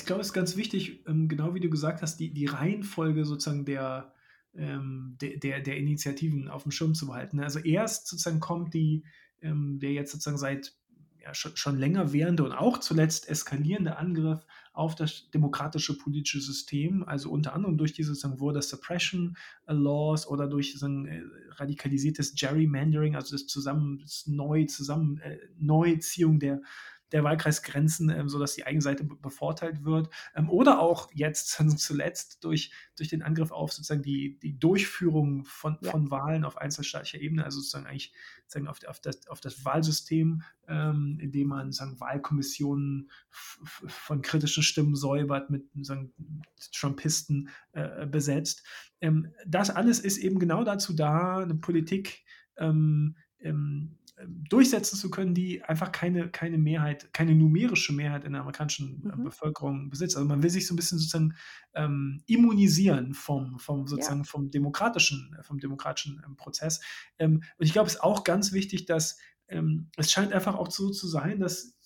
Ich glaube, es ist ganz wichtig, ähm, genau wie du gesagt hast, die, die Reihenfolge sozusagen der, ähm, der, der, der Initiativen auf dem Schirm zu behalten. Also erst sozusagen kommt die, ähm, der jetzt sozusagen seit ja, schon, schon länger währende und auch zuletzt eskalierende Angriff auf das demokratische politische System, also unter anderem durch diese sozusagen Voter Suppression Laws oder durch so ein äh, radikalisiertes Gerrymandering, also das zusammen das neu zusammen äh, Neuziehung der der Wahlkreisgrenzen, ähm, sodass die eigene Seite bevorteilt wird. Ähm, oder auch jetzt zuletzt durch, durch den Angriff auf sozusagen die, die Durchführung von, ja. von Wahlen auf einzelstaatlicher Ebene, also sozusagen eigentlich sozusagen auf, auf, das, auf das Wahlsystem, ähm, indem man sozusagen Wahlkommissionen von kritischen Stimmen säubert, mit sozusagen Trumpisten äh, besetzt. Ähm, das alles ist eben genau dazu da, eine Politik ähm, ähm, durchsetzen zu können, die einfach keine, keine Mehrheit, keine numerische Mehrheit in der amerikanischen äh, mhm. Bevölkerung besitzt. Also man will sich so ein bisschen sozusagen ähm, immunisieren vom, vom sozusagen ja. vom demokratischen, vom demokratischen ähm, Prozess. Ähm, und ich glaube, es ist auch ganz wichtig, dass ähm, es scheint einfach auch so zu sein, dass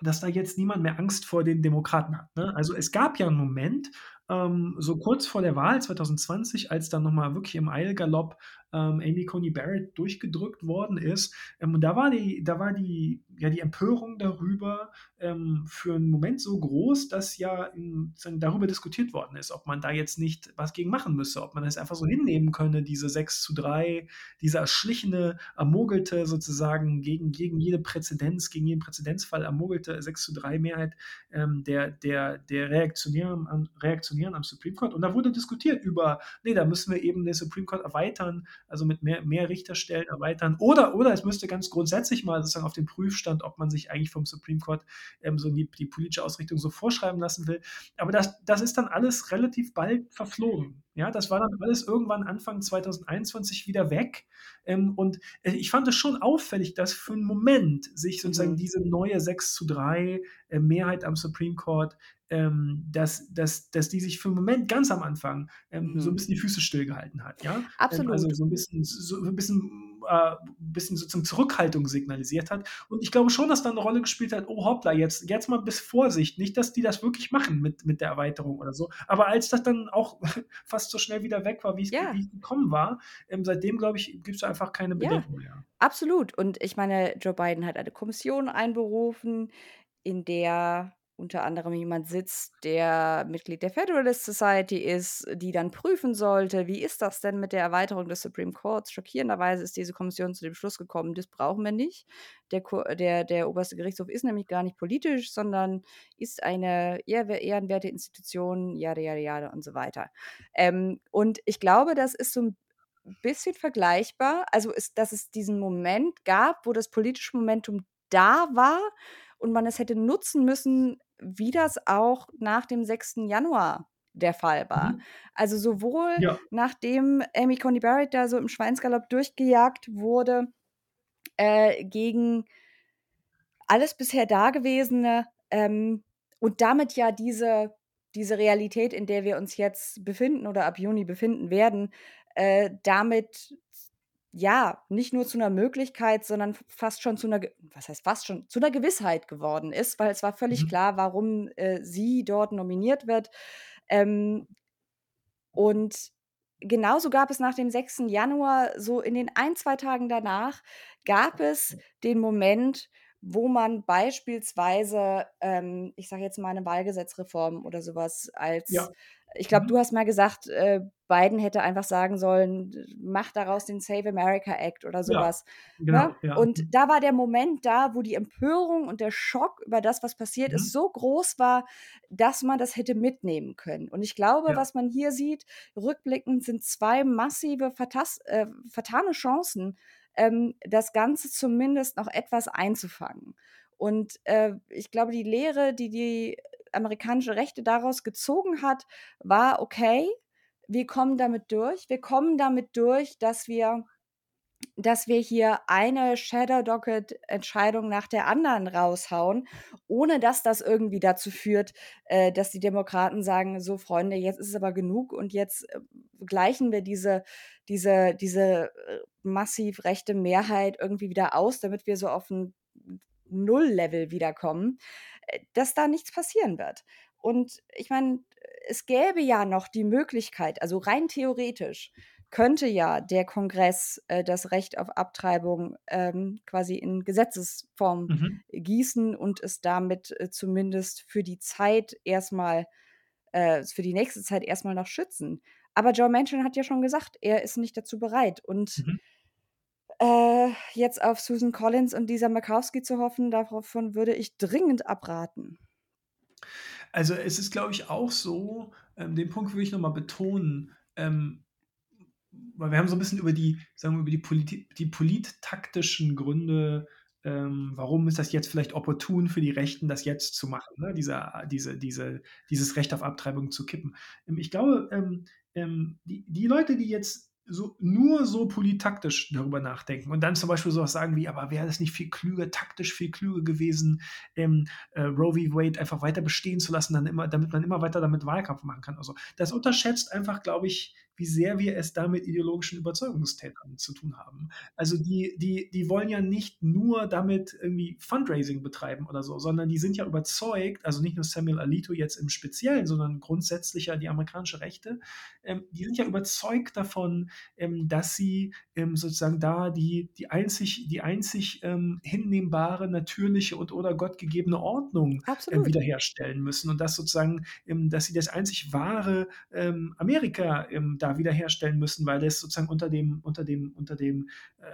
dass da jetzt niemand mehr Angst vor den Demokraten hat. Ne? Also es gab ja einen Moment, ähm, so kurz vor der Wahl 2020, als dann nochmal wirklich im Eilgalopp ähm, Amy Coney Barrett durchgedrückt worden ist. Ähm, und da war die, da war die, ja, die Empörung darüber ähm, für einen Moment so groß, dass ja in, darüber diskutiert worden ist, ob man da jetzt nicht was gegen machen müsse, ob man es einfach so hinnehmen könne, diese 6 zu 3, diese erschlichene, ermogelte sozusagen gegen, gegen jede Präzedenz, gegen jeden Präzedenzfall ermogelte 6 zu 3 Mehrheit ähm, der, der, der Reaktionären, Reaktionären am Supreme Court. Und da wurde diskutiert über, nee, da müssen wir eben den Supreme Court erweitern, also mit mehr, mehr Richterstellen erweitern. Oder, oder es müsste ganz grundsätzlich mal sozusagen auf den Prüfstand, ob man sich eigentlich vom Supreme Court ähm, so die, die politische Ausrichtung so vorschreiben lassen will. Aber das, das ist dann alles relativ bald verflogen. Ja, das war dann alles irgendwann Anfang 2021 wieder weg. Ähm, und äh, ich fand es schon auffällig, dass für einen Moment sich sozusagen mhm. diese neue 6 zu 3 äh, Mehrheit am Supreme Court ähm, dass, dass, dass die sich für einen Moment ganz am Anfang ähm, mhm. so ein bisschen die Füße stillgehalten hat. Ja? Absolut. Ähm, also so ein bisschen, so ein bisschen, äh, bisschen sozusagen Zurückhaltung signalisiert hat. Und ich glaube schon, dass da eine Rolle gespielt hat, oh hoppla, jetzt, jetzt mal bis Vorsicht. Nicht, dass die das wirklich machen mit, mit der Erweiterung oder so. Aber als das dann auch fast so schnell wieder weg war, wie es ja. gekommen war, ähm, seitdem, glaube ich, gibt es einfach keine Bedenken ja. mehr. Absolut. Und ich meine, Joe Biden hat eine Kommission einberufen, in der unter anderem jemand sitzt, der Mitglied der Federalist Society ist, die dann prüfen sollte, wie ist das denn mit der Erweiterung des Supreme Courts? Schockierenderweise ist diese Kommission zu dem Schluss gekommen, das brauchen wir nicht. Der, der, der oberste Gerichtshof ist nämlich gar nicht politisch, sondern ist eine ehrenwerte Institution, jada, jada, jada und so weiter. Ähm, und ich glaube, das ist so ein bisschen vergleichbar. Also, ist, dass es diesen Moment gab, wo das politische Momentum da war und man es hätte nutzen müssen, wie das auch nach dem 6. Januar der Fall war. Mhm. Also sowohl ja. nachdem Amy Coney Barrett da so im Schweinsgalopp durchgejagt wurde, äh, gegen alles bisher Dagewesene ähm, und damit ja diese, diese Realität, in der wir uns jetzt befinden oder ab Juni befinden werden, äh, damit ja, nicht nur zu einer Möglichkeit, sondern fast schon zu einer, was heißt fast schon, zu einer Gewissheit geworden ist, weil es war völlig Mhm. klar, warum, äh, sie dort nominiert wird. Ähm, und genauso gab es nach dem 6. Januar, so in den ein, zwei Tagen danach, gab es den Moment, wo man beispielsweise, ähm, ich sage jetzt mal eine Wahlgesetzreform oder sowas als Ja. ich glaube, Mhm. du hast mal gesagt, äh, Biden hätte einfach sagen sollen, mach daraus den Save America Act oder sowas. Ja, genau, ne? ja. Und mhm. da war der Moment da, wo die Empörung und der Schock über das, was passiert mhm. ist, so groß war, dass man das hätte mitnehmen können. Und ich glaube, was man hier sieht, rückblickend sind zwei massive, vertas äh, vertane Chancen, ähm, das Ganze zumindest noch etwas einzufangen. Und äh, ich glaube, die Lehre, die die amerikanische Rechte daraus gezogen hat, war, okay, wir kommen damit durch. Wir kommen damit durch, dass wir dass wir hier eine Shadow Docket Entscheidung nach der anderen raushauen, ohne dass das irgendwie dazu führt, äh, dass die Demokraten sagen, so Freunde, jetzt ist es aber genug und jetzt äh, gleichen wir diese, diese, diese äh, massiv rechte Mehrheit irgendwie wieder aus, damit wir so auf ein Null-Level wiederkommen. äh, dass da nichts passieren wird. Und ich meine, es gäbe ja noch die Möglichkeit, also rein theoretisch könnte ja der Kongress äh, das Recht auf Abtreibung ähm, quasi in Gesetzesform Mhm. gießen und es damit äh, zumindest für die Zeit erstmal, äh, für die nächste Zeit erstmal noch schützen. Aber Joe Manchin hat ja schon gesagt, er ist nicht dazu bereit. Und Mhm. äh, jetzt auf Susan Collins und Lisa Murkowski zu hoffen, davon würde ich dringend abraten. Also, es ist, glaube ich, auch so, ähm, den Punkt will ich noch mal betonen, ähm, weil wir haben so ein bisschen über die sagen wir, über die politi die polittaktischen Gründe, ähm, warum ist das jetzt vielleicht opportun für die Rechten, das jetzt zu machen, ne? Dieser diese diese dieses Recht auf Abtreibung zu kippen. Ähm, ich glaube, ähm, ähm, die die Leute, die jetzt so nur so polittaktisch darüber nachdenken und dann zum Beispiel so was sagen wie: „Aber wäre das nicht viel klüger taktisch viel klüger gewesen, ähm, äh, Roe v. Wade einfach weiter bestehen zu lassen, dann immer damit man immer weiter damit Wahlkampf machen kann“, also, das unterschätzt einfach, glaube ich, wie sehr wir es da mit ideologischen Überzeugungstätern zu tun haben. Also, die die die wollen ja nicht nur damit irgendwie Fundraising betreiben oder so, sondern die sind ja überzeugt also, nicht nur Samuel Alito jetzt im Speziellen, sondern grundsätzlich ja die amerikanische Rechte, ähm, die sind ja überzeugt davon, ähm, dass sie, ähm, sozusagen da die die einzig die einzig, ähm, hinnehmbare, natürliche und oder gottgegebene Ordnung, ähm, wiederherstellen müssen und dass sozusagen ähm, dass sie das einzig wahre, Amerika, ähm, da wiederherstellen müssen, weil das sozusagen unter dem unter dem unter dem, äh,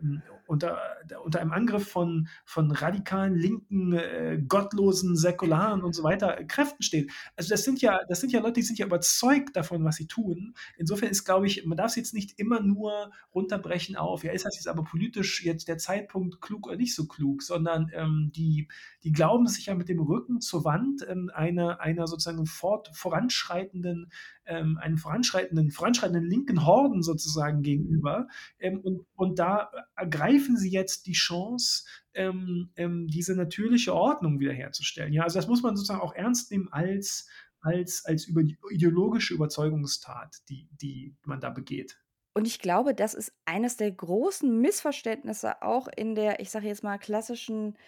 ähm, unter unter einem Angriff von von radikalen, linken, äh, gottlosen, säkularen und so weiter Kräften steht. Also, das sind ja das sind ja Leute, die sind ja überzeugt davon, was sie tun. Insofern ist, glaube ich man darf es jetzt nicht immer nur runterbrechen auf: „Ja, ist das jetzt aber politisch jetzt der Zeitpunkt klug oder nicht so klug?“, sondern, ähm, die die glauben sich ja mit dem Rücken zur Wand, ähm, einer einer sozusagen fort voranschreitenden ähm, einem voranschreitenden voranschreitenden linken Horden sozusagen gegenüber. Ähm, und und da ergreifen sie jetzt die Chance, ähm, ähm, diese natürliche Ordnung wiederherzustellen. Ja, also, das muss man sozusagen auch ernst nehmen als als als über ideologische Überzeugungstat, die die man da begeht. Und ich glaube, das ist eines der großen Missverständnisse auch in der, ich sage jetzt mal, klassischen,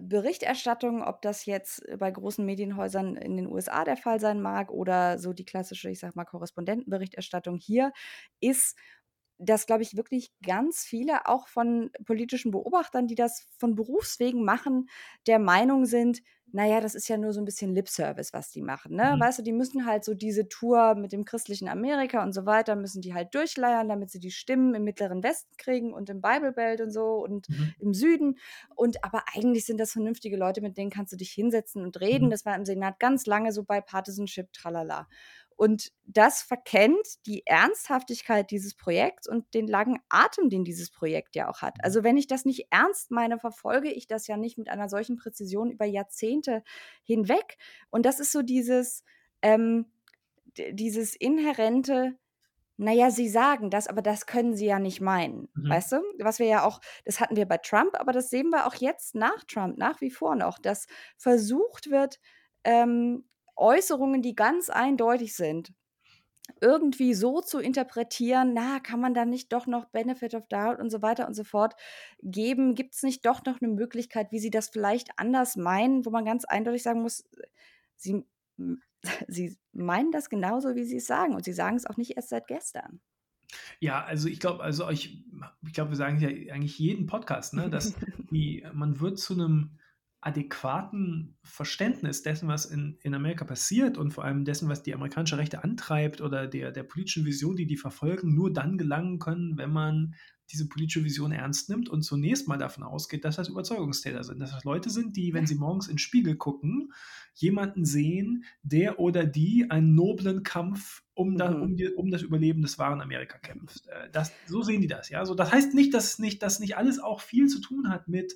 Berichterstattung, ob das jetzt bei großen Medienhäusern in den USA der Fall sein mag oder so die klassische, ich sage mal, Korrespondentenberichterstattung hier, ist, dass, glaube ich, wirklich ganz viele auch von politischen Beobachtern, die das von Berufswegen machen, der Meinung sind: „Na ja, das ist ja nur so 'n bisschen Lip-Service, was die machen“, ne? Mhm. Weißt du, die müssen halt so diese Tour mit dem christlichen Amerika und so weiter müssen die halt durchleiern, damit sie die Stimmen im Mittleren Westen kriegen und im Bible Belt und so und Mhm. im Süden. Und aber eigentlich sind das vernünftige Leute, mit denen kannst du dich hinsetzen und reden. Mhm. Das war im Senat ganz lange so Bipartisanship, tralala. Und das verkennt die Ernsthaftigkeit dieses Projekts und den langen Atem, den dieses Projekt ja auch hat. Mhm. Also, wenn ich das nicht ernst meine, verfolge ich das ja nicht mit einer solchen Präzision über Jahrzehnte hinweg. Und das ist so dieses, ähm dieses inhärente: „Na ja, Sie sagen das, aber das können Sie ja nicht meinen“, Mhm. weißt du? Was wir ja auch das hatten wir bei Trump, aber das sehen wir auch jetzt nach Trump nach wie vor noch, dass versucht wird, ähm, Äußerungen, die ganz eindeutig sind, irgendwie so zu interpretieren: „Na, kann man da nicht doch noch Benefit of Doubt und so weiter und so fort geben? Gibt's nicht doch noch 'ne Möglichkeit, wie Sie das vielleicht anders meinen?“ Wo man ganz eindeutig sagen muss, Sie Sie meinen das genauso, wie Sie es sagen und Sie sagen es auch nicht erst seit gestern. Ja, also, ich glaube also, ich ich glaube, wir sagen ja eigentlich jeden Podcast, ne, dass die man wird zu 'nem adäquaten Verständnis dessen, was in in Amerika passiert und vor allem dessen, was die amerikanische Rechte antreibt oder der der politischen Vision, die die verfolgen, nur dann gelangen können, wenn man diese politische Vision ernst nimmt und zunächst mal davon ausgeht, dass das Überzeugungstäter sind. Dass das Leute sind, die, wenn sie morgens in 'n Spiegel gucken, jemanden sehen, der oder die einen noblen Kampf um da Mhm. um die um das Überleben des wahren Amerika kämpft. Äh, das so sehen die das, ja? Also, das heißt nicht, dass nicht dass nicht alles auch viel zu tun hat mit,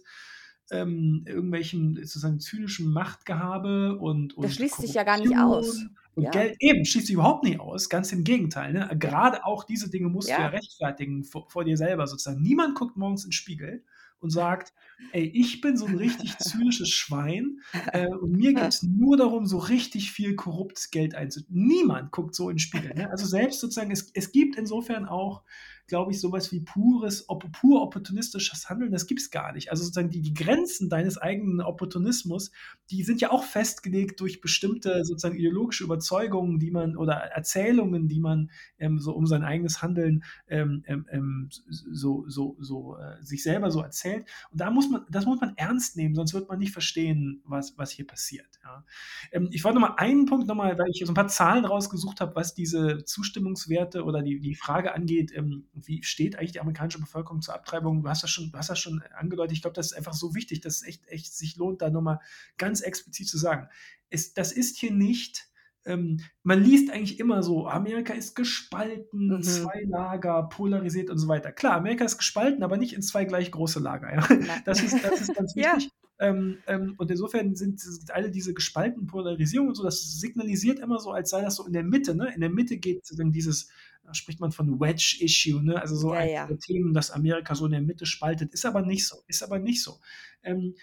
ähm, irgendwelchen sozusagen zynischen Machtgehabe und Das und schließt sich ja gar nicht aus. Korruption und Ja. Geld eben, schließt sich überhaupt nicht aus, ganz im Gegenteil, ne? Ja. Gerade auch diese Dinge musst du ja Ja. rechtfertigen v vor dir selber sozusagen. Niemand guckt morgens in 'n Spiegel und sagt: „Ey, ich bin so 'n richtig zynisches Schwein, äh, und mir geht's nur darum, so richtig viel korruptes Geld einzu“ Niemand guckt so in 'n Spiegel, ne? Also, selbst sozusagen es es gibt insofern auch glaube ich, sowas wie pures, op pur opportunistisches Handeln, das gibt es gar nicht. Also sozusagen die, die Grenzen deines eigenen Opportunismus, die sind ja auch festgelegt durch bestimmte sozusagen ideologische Überzeugungen, die man oder Erzählungen, die man ähm, so um sein eigenes Handeln ähm, ähm, ähm so, so, so äh, sich selber so erzählt. Und da muss man, das muss man ernst nehmen, sonst wird man nicht verstehen, was, was hier passiert. Ja. Ähm, ich wollte noch mal einen Punkt nochmal, weil ich so ein paar Zahlen rausgesucht habe, was diese Zustimmungswerte oder die, die Frage angeht, ähm, wie steht eigentlich die amerikanische Bevölkerung zur Abtreibung? Du hast das schon, du hast das schon angedeutet. Ich glaube, das ist einfach so wichtig, dass es echt, echt sich lohnt, da nochmal ganz explizit zu sagen. Es, das ist hier nicht ähm, man liest eigentlich immer so, Amerika ist gespalten, mhm. zwei Lager, polarisiert und so weiter. Klar, Amerika ist gespalten, aber nicht in zwei gleich große Lager. Ja? Das, ist, das ist ganz wichtig. ja. Ähm, ähm, und insofern sind, sind, alle diese gespaltenen Polarisierungen und so, das signalisiert immer so, als sei das so in der Mitte. Ne? In der Mitte geht dann dieses, da spricht man von Wedge-Issue, ne? also so ja, ein ja. Themen, dass Amerika so in der Mitte spaltet. Ist aber nicht so. Ist aber nicht so. Ähm,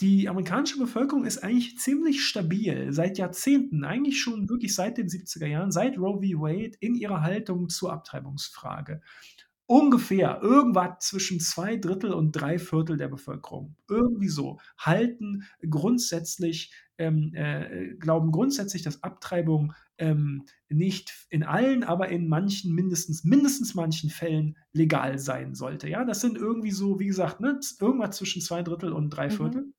die amerikanische Bevölkerung ist eigentlich ziemlich stabil seit Jahrzehnten, eigentlich schon wirklich seit den 70er Jahren, seit Roe v. Wade in ihrer Haltung zur Abtreibungsfrage ungefähr irgendwas zwischen zwei Drittel und drei Viertel der Bevölkerung, irgendwie so, halten grundsätzlich, ähm, äh, glauben grundsätzlich, dass Abtreibung ähm, nicht in allen, aber in manchen, mindestens, mindestens manchen Fällen legal sein sollte. Ja, das sind irgendwie so, wie gesagt, ne, irgendwas zwischen zwei Drittel und drei mhm. Viertel. Mhm.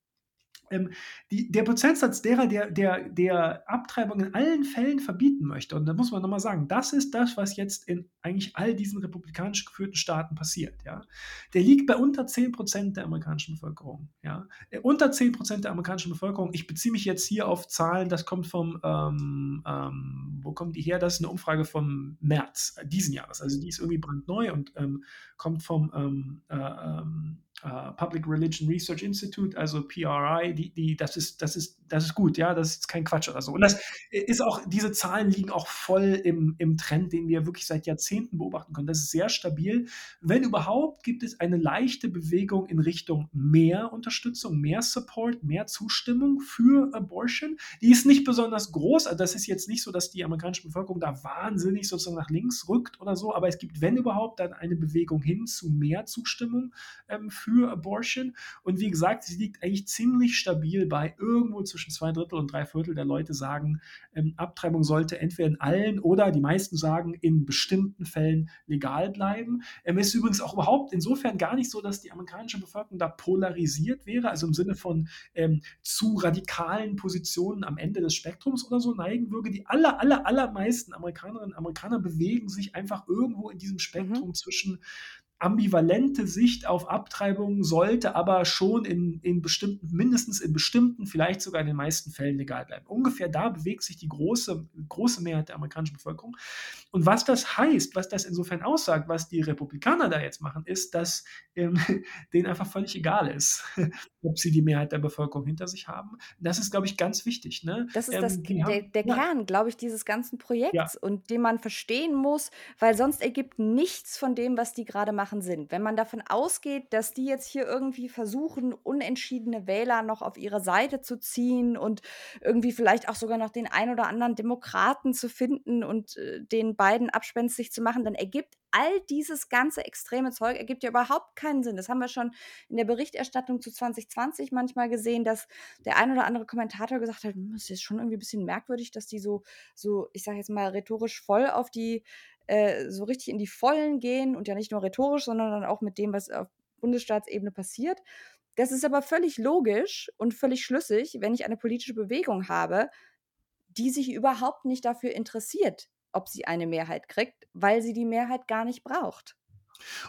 Ähm, die, der Prozentsatz derer, der, der, der Abtreibung in allen Fällen verbieten möchte, und da muss man nochmal sagen, das ist das, was jetzt in eigentlich all diesen republikanisch geführten Staaten passiert. Ja? Der liegt bei unter 10 Prozent der amerikanischen Bevölkerung. Ja? Äh, unter 10 Prozent der amerikanischen Bevölkerung, ich beziehe mich jetzt hier auf Zahlen, das kommt vom, ähm, ähm, wo kommt die her? Das ist eine Umfrage vom März diesen Jahres. Also die ist irgendwie brandneu und ähm, kommt vom ähm, äh, ähm, Uh, Public Religion Research Institute, also PRI, die, die, das ist, das ist, das ist gut, ja, das ist kein Quatsch oder so. Und das ist auch, diese Zahlen liegen auch voll im, im Trend, den wir wirklich seit Jahrzehnten beobachten können. Das ist sehr stabil. Wenn überhaupt, gibt es eine leichte Bewegung in Richtung mehr Unterstützung, mehr Support, mehr Zustimmung für Abortion. Die ist nicht besonders groß. Also das ist jetzt nicht so, dass die amerikanische Bevölkerung da wahnsinnig sozusagen nach links rückt oder so, aber es gibt, wenn überhaupt, dann eine Bewegung hin zu mehr Zustimmung ähm, für für Abortion. Und wie gesagt, sie liegt eigentlich ziemlich stabil bei irgendwo zwischen zwei Drittel und drei Viertel der Leute sagen, ähm, Abtreibung sollte entweder in allen oder die meisten sagen in bestimmten Fällen legal bleiben. Ähm, es ist übrigens auch überhaupt insofern gar nicht so, dass die amerikanische Bevölkerung da polarisiert wäre, also im Sinne von ähm, zu radikalen Positionen am Ende des Spektrums oder so neigen würde. Die aller, aller, allermeisten Amerikanerinnen und Amerikaner bewegen sich einfach irgendwo in diesem Spektrum mhm. zwischen ambivalente Sicht auf Abtreibung sollte aber schon in, in bestimmten, mindestens in bestimmten, vielleicht sogar in den meisten Fällen legal bleiben. Ungefähr da bewegt sich die große, große Mehrheit der amerikanischen Bevölkerung. Und was das heißt, was das insofern aussagt, was die Republikaner da jetzt machen, ist, dass ähm, denen einfach völlig egal ist, ob sie die Mehrheit der Bevölkerung hinter sich haben. Das ist, glaube ich, ganz wichtig. Ne? Das ist ähm, das, der, haben, der ja. Kern, glaube ich, dieses ganzen Projekts ja. und den man verstehen muss, weil sonst ergibt nichts von dem, was die gerade machen machen Sinn. Wenn man davon ausgeht, dass die jetzt hier irgendwie versuchen, unentschiedene Wähler noch auf ihre Seite zu ziehen und irgendwie vielleicht auch sogar noch den ein oder anderen Demokraten zu finden und äh, den beiden abspenstig zu machen, dann ergibt all dieses ganze extreme Zeug ergibt ja überhaupt keinen Sinn. Das haben wir schon in der Berichterstattung zu 2020 manchmal gesehen, dass der ein oder andere Kommentator gesagt hat, hm, das ist jetzt schon irgendwie ein bisschen merkwürdig, dass die so, so ich sage jetzt mal, rhetorisch voll auf die äh, so richtig in die Vollen gehen und ja nicht nur rhetorisch, sondern dann auch mit dem, was auf Bundesstaatsebene passiert. Das ist aber völlig logisch und völlig schlüssig, wenn ich eine politische Bewegung habe, die sich überhaupt nicht dafür interessiert, ob sie eine Mehrheit kriegt, weil sie die Mehrheit gar nicht braucht.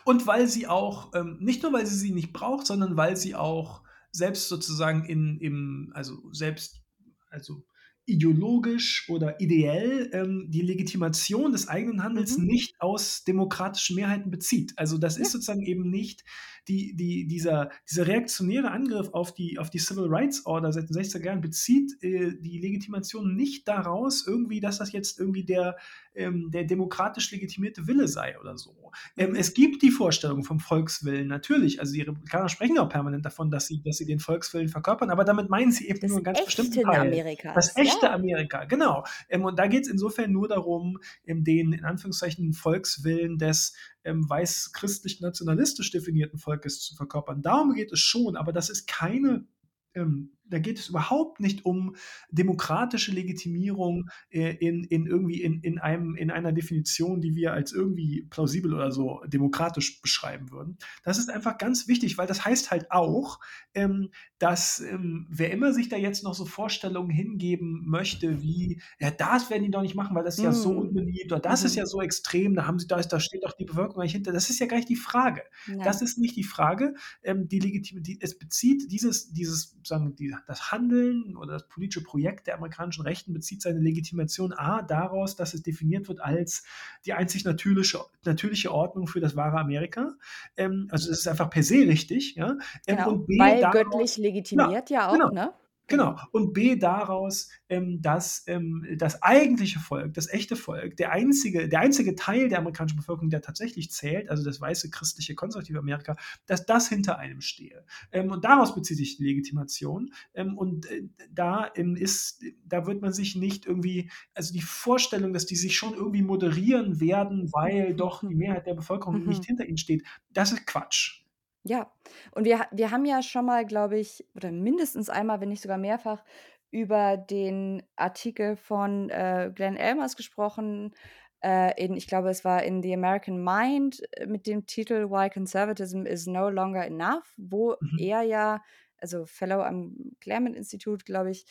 Und weil sie auch, ähm, nicht nur weil sie sie nicht braucht, sondern weil sie auch selbst sozusagen in, im, also selbst, also ideologisch oder ideell ähm, die Legitimation des eigenen Handels mhm. nicht aus demokratischen Mehrheiten bezieht. Also das ja. ist sozusagen eben nicht die, die, dieser, dieser reaktionäre Angriff auf die, auf die Civil Rights Order seit den 60er Jahren bezieht äh, die Legitimation nicht daraus, irgendwie, dass das jetzt irgendwie der, ähm, der demokratisch legitimierte Wille sei oder so. Ähm, es gibt die Vorstellung vom Volkswillen, natürlich. Also die Republikaner sprechen auch permanent davon, dass sie, dass sie den Volkswillen verkörpern, aber damit meinen sie eben das nur einen ganz bestimmten Teil. Amerikas, das echte echte Amerika, genau. Ähm, und da geht es insofern nur darum, ähm, den in Anführungszeichen Volkswillen des ähm, weiß-christlich-nationalistisch definierten Volkes zu verkörpern. Darum geht es schon, aber das ist keine ähm, da geht es überhaupt nicht um demokratische Legitimierung äh, in, in irgendwie in, in, einem, in einer Definition, die wir als irgendwie plausibel oder so demokratisch beschreiben würden. Das ist einfach ganz wichtig, weil das heißt halt auch, ähm, dass ähm, wer immer sich da jetzt noch so Vorstellungen hingeben möchte, wie, ja, das werden die doch nicht machen, weil das ist ja so Mhm. unbeliebt oder das ist Mhm. ja so extrem, da haben sie, da, ist, da steht doch die Bevölkerung nicht hinter. Das ist ja gar nicht die Frage. Ja. Das ist nicht die Frage. Ähm, die Legitimität, es bezieht dieses, dieses, sagen die, das Handeln oder das politische Projekt der amerikanischen Rechten bezieht seine Legitimation A daraus, dass es definiert wird als die einzig natürliche, natürliche Ordnung für das wahre Amerika. Ähm, also das ist einfach per se richtig, ja. Ähm, Genau, und B weil daraus, göttlich ja, legitimiert ja genau. auch, ne? Genau. Genau. Und B daraus, ähm, dass ähm, das eigentliche Volk, das echte Volk, der einzige, der einzige Teil der amerikanischen Bevölkerung, der tatsächlich zählt, also das weiße, christliche, konservative Amerika, dass das hinter einem stehe. Ähm, und daraus bezieht sich die Legitimation. Ähm, und äh, da ähm, ist, da wird man sich nicht irgendwie, also die Vorstellung, dass die sich schon irgendwie moderieren werden, weil doch die Mehrheit der Bevölkerung nicht Mhm. hinter ihnen steht, das ist Quatsch. Ja, und wir wir haben ja schon mal, glaube ich oder mindestens einmal, wenn nicht sogar mehrfach, über den Artikel von, äh, Glenn Elmers gesprochen, äh, in ich glaube, es war in „The American Mind“ äh, mit dem Titel „Why Conservatism is no longer enough“, wo Mhm. er ja also Fellow am Claremont-Institut, glaube ich,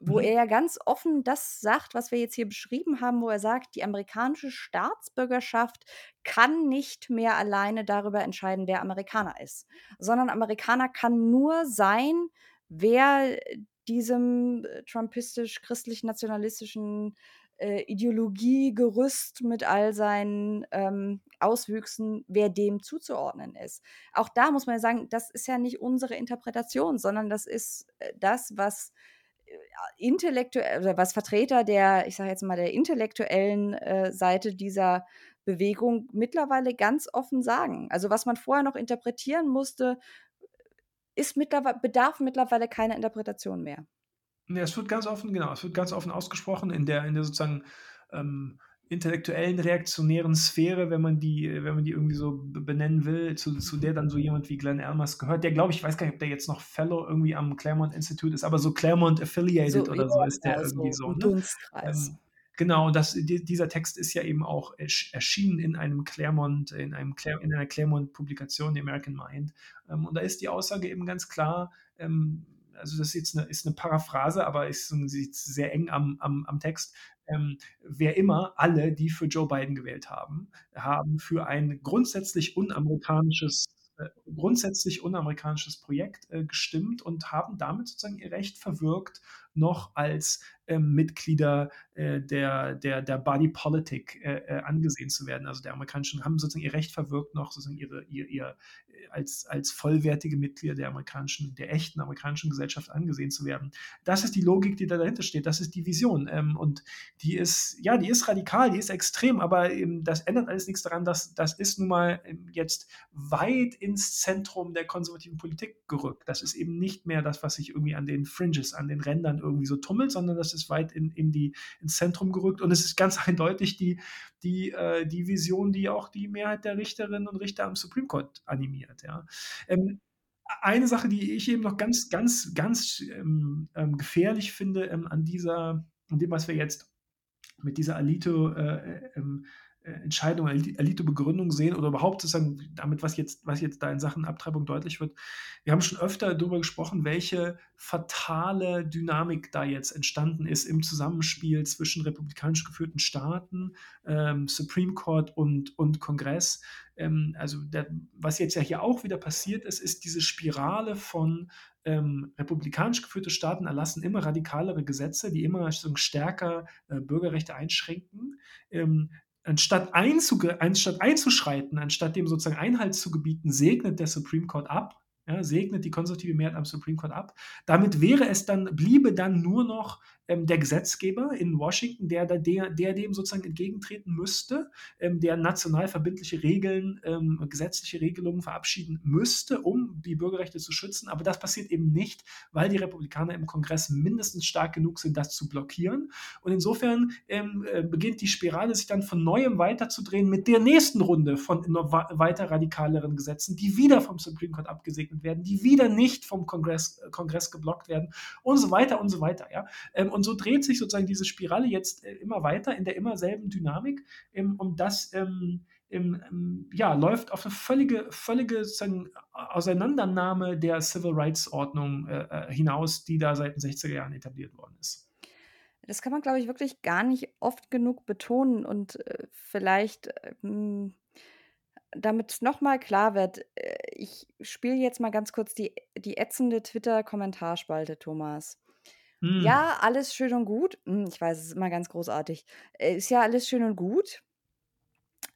wo er Mhm. ja ganz offen das sagt, was wir jetzt hier beschrieben haben, wo er sagt, die amerikanische Staatsbürgerschaft kann nicht mehr alleine darüber entscheiden, wer Amerikaner ist, sondern Amerikaner kann nur sein, wer diesem äh, trumpistisch-christlich-nationalistischen, äh, Ideologiegerüst mit all seinen, ähm, Auswüchsen wer dem zuzuordnen ist. Auch da muss man ja sagen, das ist ja nicht unsere Interpretation, sondern das ist, äh, das, was, äh, intellektuell oder was Vertreter der, ich sage jetzt mal, der intellektuellen, äh, Seite dieser Bewegung mittlerweile ganz offen sagen. Also, was man vorher noch interpretieren musste, ist mittlerwei bedarf mittlerweile keiner Interpretation mehr. Ne, es wird ganz offen genau, es wird ganz offen ausgesprochen in der in der sozusagen, ähm, intellektuellen, reaktionären Sphäre, wenn man die wenn man die irgendwie so be benennen will, zu zu der dann so jemand wie Glenn Elmers gehört, der glaube ich ich weiß gar nicht, ob der jetzt noch Fellow irgendwie am Claremont Institute ist, aber so Claremont affiliated So, ja, oder so ist der genau, irgendwie so ne? Ähm, genau, das die dieser Text ist ja eben auch ersch erschienen in einem Claremont in einem Clar in einer Claremont-Publikation, „The American Mind“. Ähm, und da ist die Aussage eben ganz klar, ähm also das ist jetzt 'ne ist 'ne Paraphrase, aber ist ist sehr eng am am am Text. Ähm, wer immer alle, die für Joe Biden gewählt haben, haben für ein grundsätzlich unamerikanisches äh, grundsätzlich unamerikanisches Projekt, äh, gestimmt und haben damit sozusagen ihr Recht verwirkt, noch als, ähm, Mitglieder, äh, der der der Body Politic, äh, äh, angesehen zu werden. Also, der amerikanischen haben sozusagen ihr Recht verwirkt, noch sozusagen ihre ihr ihr äh, als als vollwertige Mitglieder der amerikanischen der echten amerikanischen Gesellschaft angesehen zu werden. Das ist die Logik, die da dahinter steht. Das ist die Vision. Ähm, und die ist ja, die ist radikal, die ist extrem, aber eben das ändert alles nix daran, dass das ist nun mal, ähm, jetzt weit ins Zentrum der konservativen Politik gerückt. Das ist eben nicht mehr das, was sich irgendwie an den Fringes, an den Rändern irgendwie so tummelt, sondern das ist weit in in die ins Zentrum gerückt und es ist ganz eindeutig die die äh, die Vision, die auch die Mehrheit der Richterinnen und Richter am Supreme Court animiert, ja. Ähm, eine Sache, die ich eben noch ganz ganz ganz, ähm, ähm, gefährlich finde, ähm, an dieser an dem, was wir jetzt mit dieser Alito, äh, äh, ähm, äh, Entscheidung, Ali Alito-Begründung sehen oder überhaupt sozusagen damit, was jetzt was jetzt da in Sachen Abtreibung deutlich wird. Wir haben schon öfter darüber gesprochen, welche fatale Dynamik da jetzt entstanden ist im Zusammenspiel zwischen republikanisch geführten Staaten, ähm, Supreme Court und und Kongress. Ähm, also, der was jetzt ja hier auch wieder passiert ist, ist diese Spirale von, ähm, republikanisch geführte Staaten erlassen immer radikalere Gesetze, die immer stärker, äh, Bürgerrechte einschränken. Ähm, anstatt einzuge anstatt einzuschreiten, anstatt dem sozusagen Einhalt zu gebieten, segnet der Supreme Court ab ja, segnet die konservative Mehrheit am Supreme Court ab. Damit wäre es dann, bliebe dann nur noch ähm, der Gesetzgeber in Washington, der, der, der dem sozusagen entgegentreten müsste, ähm, der national verbindliche Regeln, ähm, gesetzliche Regelungen verabschieden müsste, um die Bürgerrechte zu schützen. Aber das passiert eben nicht, weil die Republikaner im Kongress mindestens stark genug sind, das zu blockieren. Und insofern ähm, äh, beginnt die Spirale sich dann von neuem weiterzudrehen mit der nächsten Runde von noch weiter radikaleren Gesetzen, die wieder vom Supreme Court abgesegnet werden, die wieder nicht vom Kongress, äh, Kongress geblockt werden und so weiter und so weiter. Ja? Ähm, und so dreht sich sozusagen diese Spirale jetzt äh, immer weiter in der immer selben Dynamik, ähm, um das ähm, ja, läuft auf eine völlige, völlige Auseinandernahme der Civil Rights Ordnung äh, äh hinaus, die da seit den 60er Jahren etabliert worden ist. Das kann man, glaube ich, wirklich gar nicht oft genug betonen und äh, vielleicht, ähm, damit es nochmal klar wird, äh, ich spiele jetzt mal ganz kurz die, die ätzende Twitter-Kommentarspalte, Thomas. Hm. Ja, alles schön und gut. Hm, ich weiß, es ist immer ganz großartig. Äh, ist ja alles schön und gut.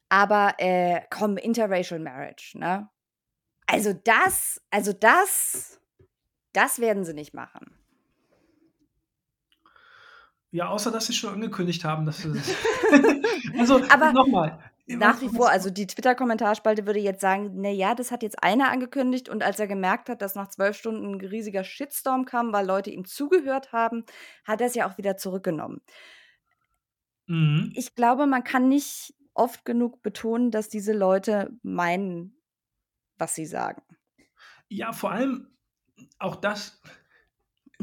Aber äh, komm, Interracial Marriage, ne? Also das, also das, das werden sie nicht machen. Ja, außer dass sie schon angekündigt haben, dass sie Also Aber nochmal. Nach wie vor, also die Twitter-Kommentarspalte würde jetzt sagen, na ja, das hat jetzt einer angekündigt und als er gemerkt hat, dass nach zwölf Stunden ein riesiger Shitstorm kam, weil Leute ihm zugehört haben, hat er es ja auch wieder zurückgenommen. Mhm. Ich glaube, man kann nicht oft genug betonen, dass diese Leute meinen, was sie sagen. Ja, vor allem auch das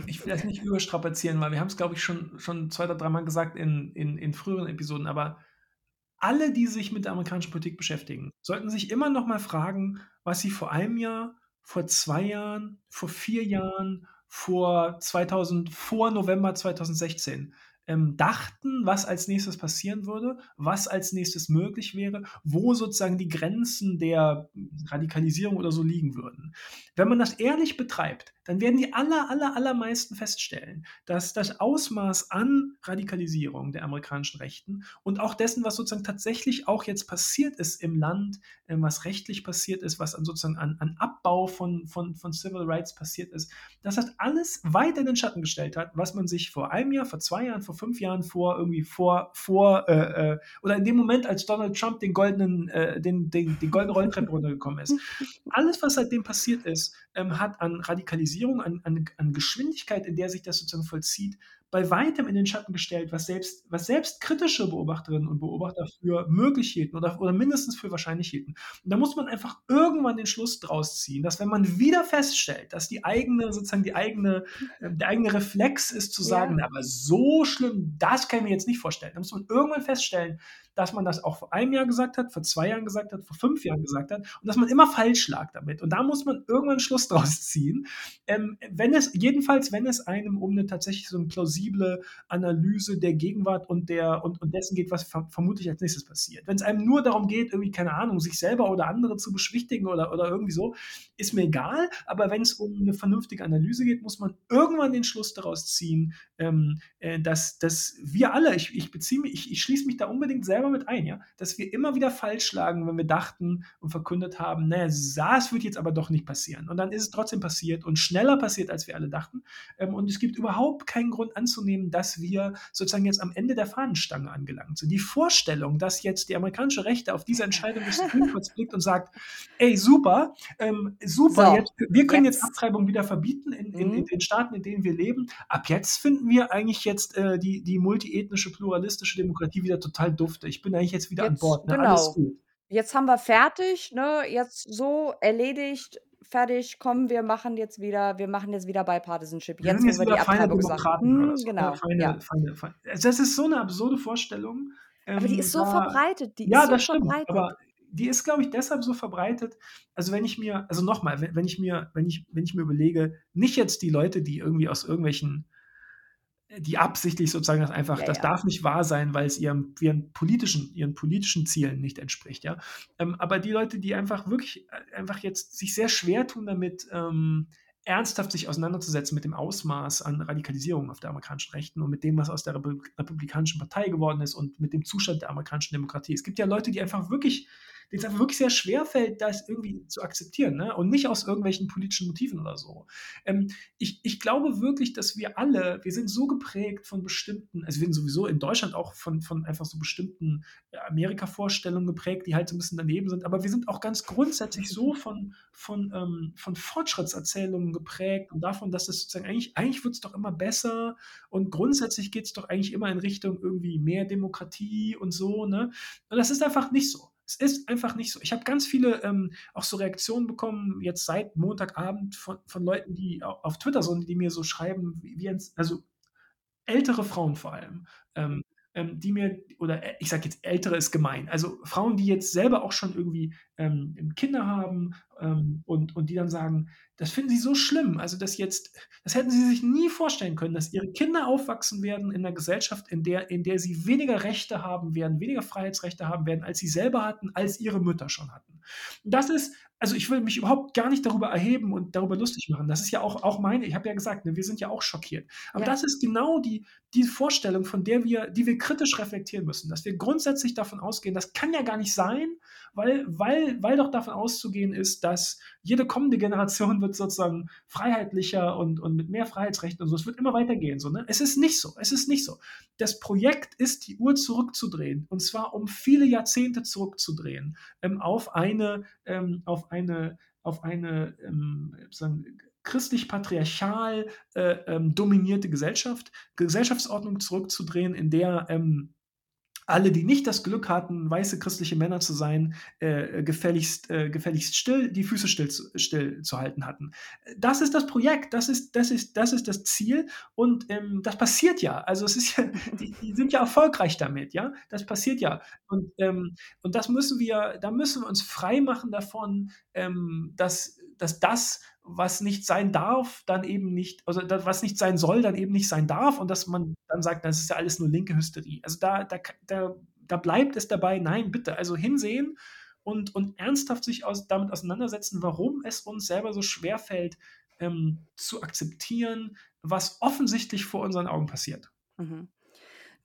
ich will das nicht überstrapazieren, weil wir haben es, glaube ich, schon schon zwei oder dreimal gesagt in in in früheren Episoden, aber alle, die sich mit der amerikanischen Politik beschäftigen, sollten sich immer noch mal fragen, was sie vor einem Jahr, vor zwei Jahren, vor vier Jahren, vor 2000 vor November 2016 ähm, dachten, was als nächstes passieren würde, was als nächstes möglich wäre, wo sozusagen die Grenzen der Radikalisierung oder so liegen würden. Wenn man das ehrlich betreibt, dann werden die aller, aller, allermeisten feststellen, dass das Ausmaß an Radikalisierung der amerikanischen Rechten und auch dessen, was sozusagen tatsächlich auch jetzt passiert ist im Land, ähm, was rechtlich passiert ist, was an sozusagen an, an Abbau von, von, von Civil Rights passiert ist, dass das alles weit in den Schatten gestellt hat, was man sich vor einem Jahr, vor zwei Jahren, vor fünf Jahren vor irgendwie vor, vor äh, äh, oder in dem Moment, als Donald Trump den goldenen, äh, den, den, die goldene Rolltreppe runtergekommen ist. Alles, was seitdem passiert ist, ähm, hat an Radikalisierung, an, an, an Geschwindigkeit, in der sich das sozusagen vollzieht, bei weitem in den Schatten gestellt, was selbst, was selbst kritische Beobachterinnen und Beobachter für möglich hielten oder, oder mindestens für wahrscheinlich hielten. Und da muss man einfach irgendwann den Schluss draus ziehen, dass wenn man wieder feststellt, dass die eigene, sozusagen die eigene, äh, der eigene Reflex ist zu sagen, ja. aber so schlimm, das kann ich mir jetzt nicht vorstellen. Da muss man irgendwann feststellen, dass man das auch vor einem Jahr gesagt hat, vor zwei Jahren gesagt hat, vor fünf Jahren gesagt hat und dass man immer falsch lag damit. Und da muss man irgendwann Schluss draus ziehen. Ähm, wenn es, jedenfalls, wenn es einem um eine tatsächlich so eine plausible Analyse der Gegenwart und, der, und, und dessen geht, was ver vermutlich als nächstes passiert. Wenn es einem nur darum geht, irgendwie, keine Ahnung, sich selber oder andere zu beschwichtigen oder, oder irgendwie so, ist mir egal. Aber wenn es um eine vernünftige Analyse geht, muss man irgendwann den Schluss daraus ziehen, ähm, äh, dass, dass wir alle, ich, ich beziehe mich, ich, ich schließe mich da unbedingt selber mit ein, ja, dass wir immer wieder falsch schlagen, wenn wir dachten und verkündet haben, naja, das wird jetzt aber doch nicht passieren. Und dann ist es trotzdem passiert und schneller passiert, als wir alle dachten. Ähm, und es gibt überhaupt keinen Grund anzunehmen, dass wir sozusagen jetzt am Ende der Fahnenstange angelangt sind. Die Vorstellung, dass jetzt die amerikanische Rechte auf diese Entscheidung des Supreme Courts blickt und sagt, ey, super, ähm, super, so, jetzt, wir können jetzt, jetzt Abtreibung wieder verbieten in, in, in, mhm. den Staaten, in denen wir leben. Ab jetzt finden wir eigentlich jetzt äh, die, die multiethnische, pluralistische Demokratie wieder total dufte. Ich bin eigentlich jetzt wieder jetzt, an Bord. Ne? Genau. Alles gut. Jetzt haben wir fertig, ne? Jetzt so erledigt, fertig, komm, wir machen jetzt wieder, wir machen jetzt wieder Bipartisanship. Jetzt, jetzt wo wir die Abtreibung gesagt hm, genau. Feine, ja. feine, feine. Das ist so eine absurde Vorstellung. Ähm, aber die ist so da, verbreitet. Die ja, ist so das stimmt. Verbreitet. Aber die ist, glaube ich, deshalb so verbreitet. Also wenn ich mir, also nochmal, wenn, wenn ich mir, wenn ich, wenn ich mir überlege, nicht jetzt die Leute, die irgendwie aus irgendwelchen die absichtlich sozusagen das einfach, ja, das ja. darf nicht wahr sein, weil es ihrem, ihren, politischen, ihren politischen Zielen nicht entspricht, ja. Ähm, aber die Leute, die einfach wirklich, äh, einfach jetzt sich sehr schwer tun damit, ähm, ernsthaft sich auseinanderzusetzen mit dem Ausmaß an Radikalisierung auf der amerikanischen Rechten und mit dem, was aus der Republikanischen Partei geworden ist und mit dem Zustand der amerikanischen Demokratie. Es gibt ja Leute, die einfach wirklich denen es einfach wirklich sehr schwer fällt, das irgendwie zu akzeptieren, ne? Und nicht aus irgendwelchen politischen Motiven oder so. Ähm, ich, ich glaube wirklich, dass wir alle, wir sind so geprägt von bestimmten, also wir sind sowieso in Deutschland auch von, von einfach so bestimmten äh, Amerika-Vorstellungen geprägt, die halt so ein bisschen daneben sind, aber wir sind auch ganz grundsätzlich so von, von, ähm, von Fortschrittserzählungen geprägt und davon, dass es sozusagen eigentlich, eigentlich wird es doch immer besser und grundsätzlich geht es doch eigentlich immer in Richtung irgendwie mehr Demokratie und so, ne? Und das ist einfach nicht so. Es ist einfach nicht so. Ich habe ganz viele ähm, auch so Reaktionen bekommen, jetzt seit Montagabend von, von Leuten, die auf Twitter sind, die mir so schreiben, wie, wie also ältere Frauen vor allem, ähm, die mir, oder äh, ich sage jetzt ältere ist gemein, also Frauen, die jetzt selber auch schon irgendwie ähm, Kinder haben ähm, und, und die dann sagen, das finden sie so schlimm, also das jetzt, das hätten sie sich nie vorstellen können, dass ihre Kinder aufwachsen werden in einer Gesellschaft, in der, in der sie weniger Rechte haben werden, weniger Freiheitsrechte haben werden, als sie selber hatten, als ihre Mütter schon hatten. Das ist also ich will mich überhaupt gar nicht darüber erheben und darüber lustig machen. Das ist ja auch, auch meine, ich habe ja gesagt, ne, wir sind ja auch schockiert. Aber ja. das ist genau die, die Vorstellung, von der wir, die wir kritisch reflektieren müssen, dass wir grundsätzlich davon ausgehen, das kann ja gar nicht sein, weil, weil, weil doch davon auszugehen ist, dass jede kommende Generation wird sozusagen freiheitlicher und, und mit mehr Freiheitsrechten und so. Es wird immer weitergehen. So, ne? Es ist nicht so. Es ist nicht so. Das Projekt ist, die Uhr zurückzudrehen und zwar um viele Jahrzehnte zurückzudrehen ähm, auf eine, ähm, auf eine, auf eine ähm, christlich-patriarchal äh, ähm, dominierte Gesellschaft, Gesellschaftsordnung zurückzudrehen, in der ähm, alle, die nicht das Glück hatten, weiße christliche Männer zu sein, äh, gefälligst, äh, gefälligst still, die Füße still, still zu halten hatten. Das ist das Projekt, das ist das, ist, das, ist das Ziel und ähm, das passiert ja. Also es ist ja, die, die, sind ja erfolgreich damit, ja. Das passiert ja. Und, ähm, und das müssen wir, da müssen wir uns frei machen davon, ähm, dass, dass das, was nicht sein darf, dann eben nicht, also das, was nicht sein soll, dann eben nicht sein darf und dass man dann sagt, das ist ja alles nur linke Hysterie. Also da, da, da, da bleibt es dabei, nein, bitte, also hinsehen und, und ernsthaft sich aus, damit auseinandersetzen, warum es uns selber so schwer fällt, ähm, zu akzeptieren, was offensichtlich vor unseren Augen passiert. Mhm.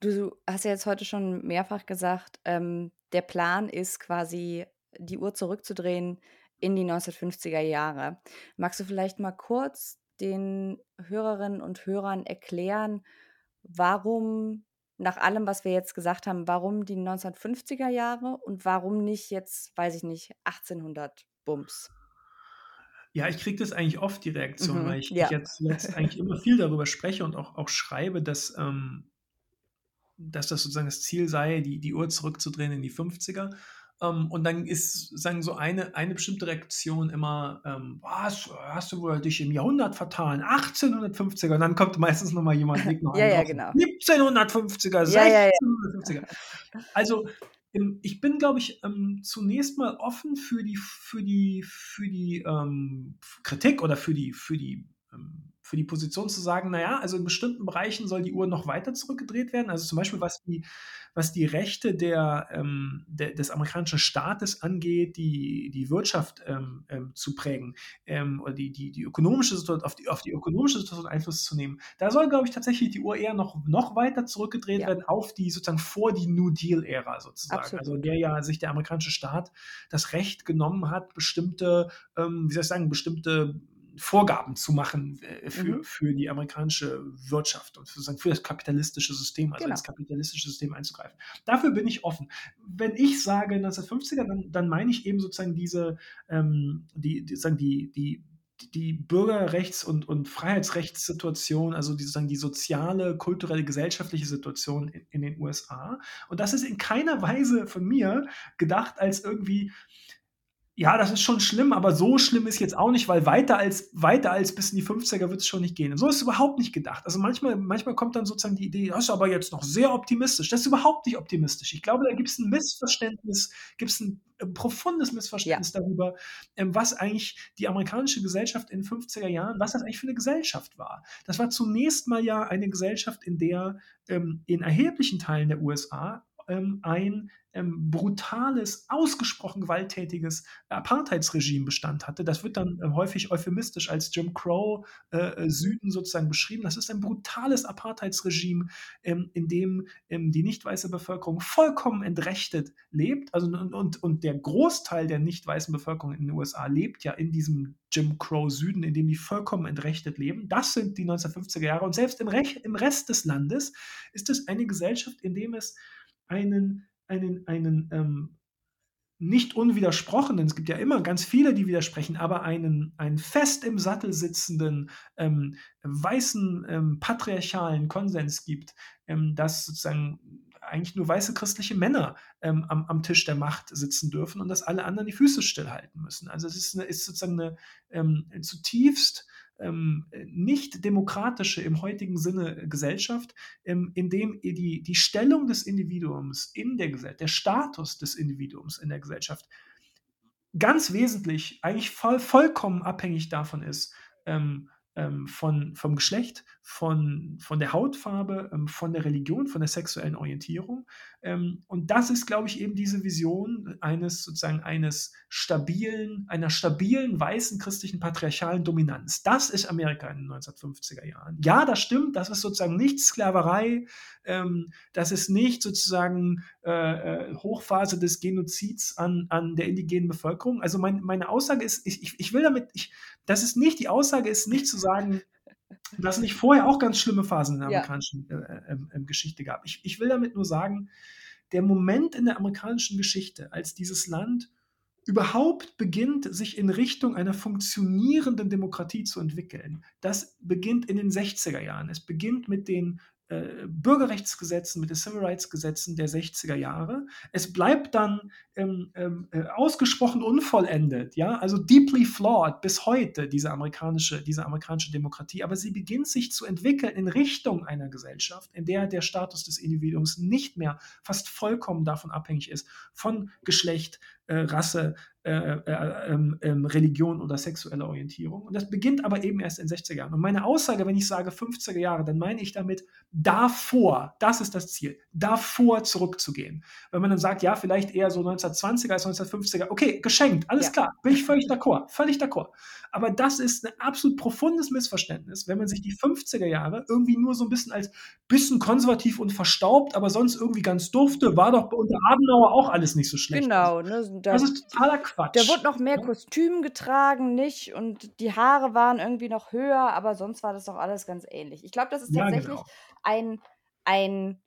Du hast ja jetzt heute schon mehrfach gesagt, ähm, der Plan ist quasi, die Uhr zurückzudrehen, in die 1950er Jahre. Magst du vielleicht mal kurz den Hörerinnen und Hörern erklären, warum nach allem, was wir jetzt gesagt haben, warum die 1950er Jahre und warum nicht jetzt, weiß ich nicht, 1800 Bums? Ja, ich kriege das eigentlich oft, die Reaktion, mhm, weil ich, ja. jetzt, jetzt, eigentlich immer viel darüber spreche und auch, auch schreibe, dass, ähm, dass das sozusagen das Ziel sei, die, die Uhr zurückzudrehen in die 50er. Ähm, und dann ist, sagen so eine, eine bestimmte Reaktion immer, ähm, was, hast du wohl dich im Jahrhundert vertan? 1850er. Und dann kommt meistens nochmal jemand, legt noch ja, ja, genau. 1750er, 1650er. Ja, also ähm, ich bin, glaube ich, ähm, zunächst mal offen für die, für die, für die ähm, Kritik oder für die, für die ähm, für die Position zu sagen, naja, also in bestimmten Bereichen soll die Uhr noch weiter zurückgedreht werden. Also zum Beispiel, was die, was die Rechte der, ähm, de, des amerikanischen Staates angeht, die, die Wirtschaft ähm, ähm, zu prägen ähm, oder die, die, die ökonomische Situation, auf die, auf die ökonomische Situation Einfluss zu nehmen. Da soll, glaube ich, tatsächlich die Uhr eher noch, noch weiter zurückgedreht ja. werden auf die sozusagen vor die New Deal-Ära sozusagen. Absolut. Also in der ja sich der amerikanische Staat das Recht genommen hat, bestimmte, ähm, wie soll ich sagen, bestimmte Vorgaben zu machen äh, für, mhm. für die amerikanische Wirtschaft und für, für das kapitalistische System, also genau. ins kapitalistische System einzugreifen. Dafür bin ich offen. Wenn ich sage 1950er, dann, dann meine ich eben sozusagen diese, ähm, die, die, sagen die, die, die Bürgerrechts- und, und Freiheitsrechtssituation, also die, sozusagen die soziale, kulturelle, gesellschaftliche Situation in, in den USA. Und das ist in keiner Weise von mir gedacht als irgendwie ja, das ist schon schlimm, aber so schlimm ist jetzt auch nicht, weil weiter als, weiter als bis in die 50er wird es schon nicht gehen. Und so ist es überhaupt nicht gedacht. Also manchmal, manchmal kommt dann sozusagen die Idee, das ist aber jetzt noch sehr optimistisch. Das ist überhaupt nicht optimistisch. Ich glaube, da gibt es ein Missverständnis, gibt es ein äh, profundes Missverständnis ja. darüber, ähm, was eigentlich die amerikanische Gesellschaft in den 50er Jahren, was das eigentlich für eine Gesellschaft war. Das war zunächst mal ja eine Gesellschaft, in der ähm, in erheblichen Teilen der USA ähm, ein ähm, brutales, ausgesprochen gewalttätiges Apartheidsregime Bestand hatte. Das wird dann äh, häufig euphemistisch als Jim Crow äh, äh, Süden sozusagen beschrieben. Das ist ein brutales Apartheidsregime, ähm, in dem ähm, die nicht weiße Bevölkerung vollkommen entrechtet lebt. Also, und, und, und der Großteil der nicht weißen Bevölkerung in den USA lebt ja in diesem Jim Crow Süden, in dem die vollkommen entrechtet leben. Das sind die 1950er Jahre. Und selbst im, Rech im Rest des Landes ist es eine Gesellschaft, in dem es einen einen, einen ähm, nicht unwidersprochenen, es gibt ja immer ganz viele, die widersprechen, aber einen, einen fest im Sattel sitzenden, ähm, weißen, ähm, patriarchalen Konsens gibt, ähm, dass sozusagen eigentlich nur weiße christliche Männer ähm, am, am, Tisch der Macht sitzen dürfen und dass alle anderen die Füße stillhalten müssen. Also es ist, eine, ist sozusagen eine ähm, zutiefst ähm, nicht demokratische im heutigen Sinne Gesellschaft, ähm, in dem die, die Stellung des Individuums in der Gesellschaft, der Status des Individuums in der Gesellschaft ganz wesentlich, eigentlich voll, vollkommen abhängig davon ist, ähm, ähm, von, vom Geschlecht, von, von der Hautfarbe, ähm, von der Religion, von der sexuellen Orientierung. Ähm, und das ist, glaube ich, eben diese Vision eines sozusagen eines stabilen, einer stabilen weißen christlichen patriarchalen Dominanz. Das ist Amerika in den 1950er Jahren. Ja, das stimmt, das ist sozusagen nicht Sklaverei, ähm, das ist nicht sozusagen äh, äh, Hochphase des Genozids an, an der indigenen Bevölkerung. Also mein, meine Aussage ist, ich, ich, ich will damit, ich, das ist nicht, die Aussage ist nicht zu sagen, dass es nicht vorher auch ganz schlimme Phasen in der amerikanischen ja. äh, äh, Geschichte gab. Ich, ich will damit nur sagen, der Moment in der amerikanischen Geschichte, als dieses Land überhaupt beginnt, sich in Richtung einer funktionierenden Demokratie zu entwickeln, das beginnt in den 60er Jahren. Es beginnt mit den äh, Bürgerrechtsgesetzen, mit den Civil Rights Gesetzen der 60er Jahre. Es bleibt dann ähm, ähm, äh, ausgesprochen unvollendet, ja, also deeply flawed bis heute, diese amerikanische, diese amerikanische Demokratie, aber sie beginnt sich zu entwickeln in Richtung einer Gesellschaft, in der der Status des Individuums nicht mehr fast vollkommen davon abhängig ist, von Geschlecht, äh, Rasse, äh, äh, ähm, ähm, Religion oder sexuelle Orientierung. Und das beginnt aber eben erst in 60er Jahren. Und meine Aussage, wenn ich sage 50er Jahre, dann meine ich damit davor, das ist das Ziel, davor zurückzugehen. Wenn man dann sagt, ja, vielleicht eher so 1920er als 1950er, okay, geschenkt, alles ja. klar, bin ich völlig d'accord, völlig d'accord. Aber das ist ein absolut profundes Missverständnis, wenn man sich die 50er Jahre irgendwie nur so ein bisschen als bisschen konservativ und verstaubt, aber sonst irgendwie ganz dufte, war doch unter Adenauer auch alles nicht so schlecht. Genau, ne, da, das ist totaler Quatsch. Da wurde noch mehr? Kostüm getragen, nicht? Und die Haare waren irgendwie noch höher, aber sonst war das doch alles ganz ähnlich. Ich glaube, das ist tatsächlich ja, genau. ein, ein,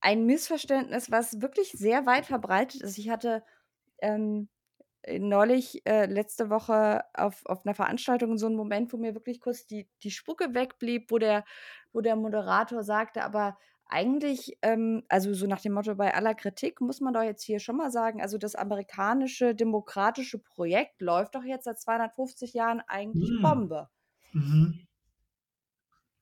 ein Missverständnis, was wirklich sehr weit verbreitet ist. Ich hatte ähm, äh, neulich, äh, letzte Woche auf, auf einer Veranstaltung so einen Moment, wo mir wirklich kurz die, die Spucke wegblieb, wo der, wo der Moderator sagte, aber eigentlich, ähm, also so nach dem Motto, bei aller Kritik muss man doch jetzt hier schon mal sagen, also das amerikanische demokratische Projekt läuft doch jetzt seit 250 Jahren eigentlich hm. Bombe. Mhm.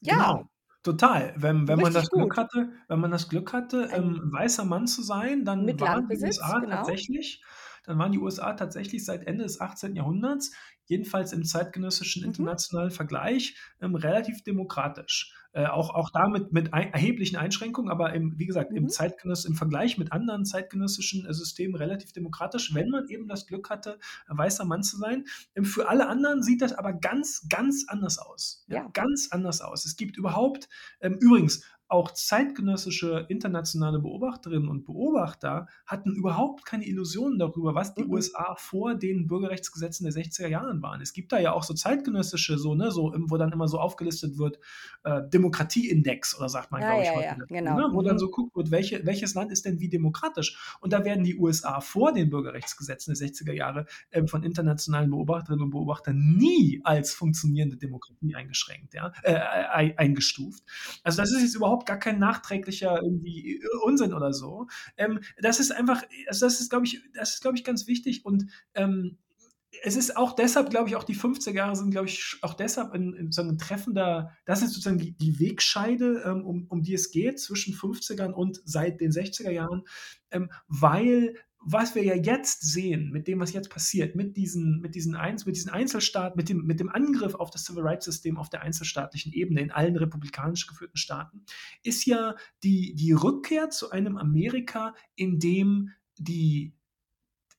Ja. Genau. Total. Wenn, wenn man das Glück hatte, wenn man das Glück hatte, ähm, weißer Mann zu sein, dann waren die USA genau. tatsächlich dann waren die USA tatsächlich seit Ende des 18. Jahrhunderts, jedenfalls im zeitgenössischen mhm. internationalen Vergleich, ähm, relativ demokratisch. Äh, auch, auch damit mit ein, erheblichen Einschränkungen, aber im, wie gesagt, mhm. im, Zeitgenöss, im Vergleich mit anderen zeitgenössischen äh, Systemen relativ demokratisch, wenn man eben das Glück hatte, ein weißer Mann zu sein. Ähm, für alle anderen sieht das aber ganz, ganz anders aus. Ja, ja. Ganz anders aus. Es gibt überhaupt, ähm, übrigens, auch zeitgenössische internationale Beobachterinnen und Beobachter hatten überhaupt keine Illusionen darüber, was die mhm. USA vor den Bürgerrechtsgesetzen der 60er Jahren waren. Es gibt da ja auch so zeitgenössische, so, ne, so, wo dann immer so aufgelistet wird, äh, Demokratieindex oder sagt man, ja, glaube ich, ja, heute. Ja, genau. ne, wo mhm. dann so guckt wird, welche, welches Land ist denn wie demokratisch? Und da werden die USA vor den Bürgerrechtsgesetzen der 60er Jahre äh, von internationalen Beobachterinnen und Beobachtern nie als funktionierende Demokratie eingeschränkt, ja, äh, eingestuft. Also das ist jetzt überhaupt überhaupt gar kein nachträglicher irgendwie Unsinn oder so. Ähm, das ist einfach, also das ist, glaube ich, das ist, glaube ich, ganz wichtig und ähm, es ist auch deshalb, glaube ich, auch die 50er Jahre sind, glaube ich, auch deshalb ein, ein, ein treffender, das ist sozusagen die, die Wegscheide, ähm, um, um die es geht zwischen 50ern und seit den 60er Jahren, ähm, weil was wir ja jetzt sehen, mit dem, was jetzt passiert, mit diesen, mit diesen, Einz mit diesen Einzelstaaten, mit dem, mit dem Angriff auf das Civil Rights System auf der einzelstaatlichen Ebene in allen republikanisch geführten Staaten, ist ja die, die Rückkehr zu einem Amerika, in dem die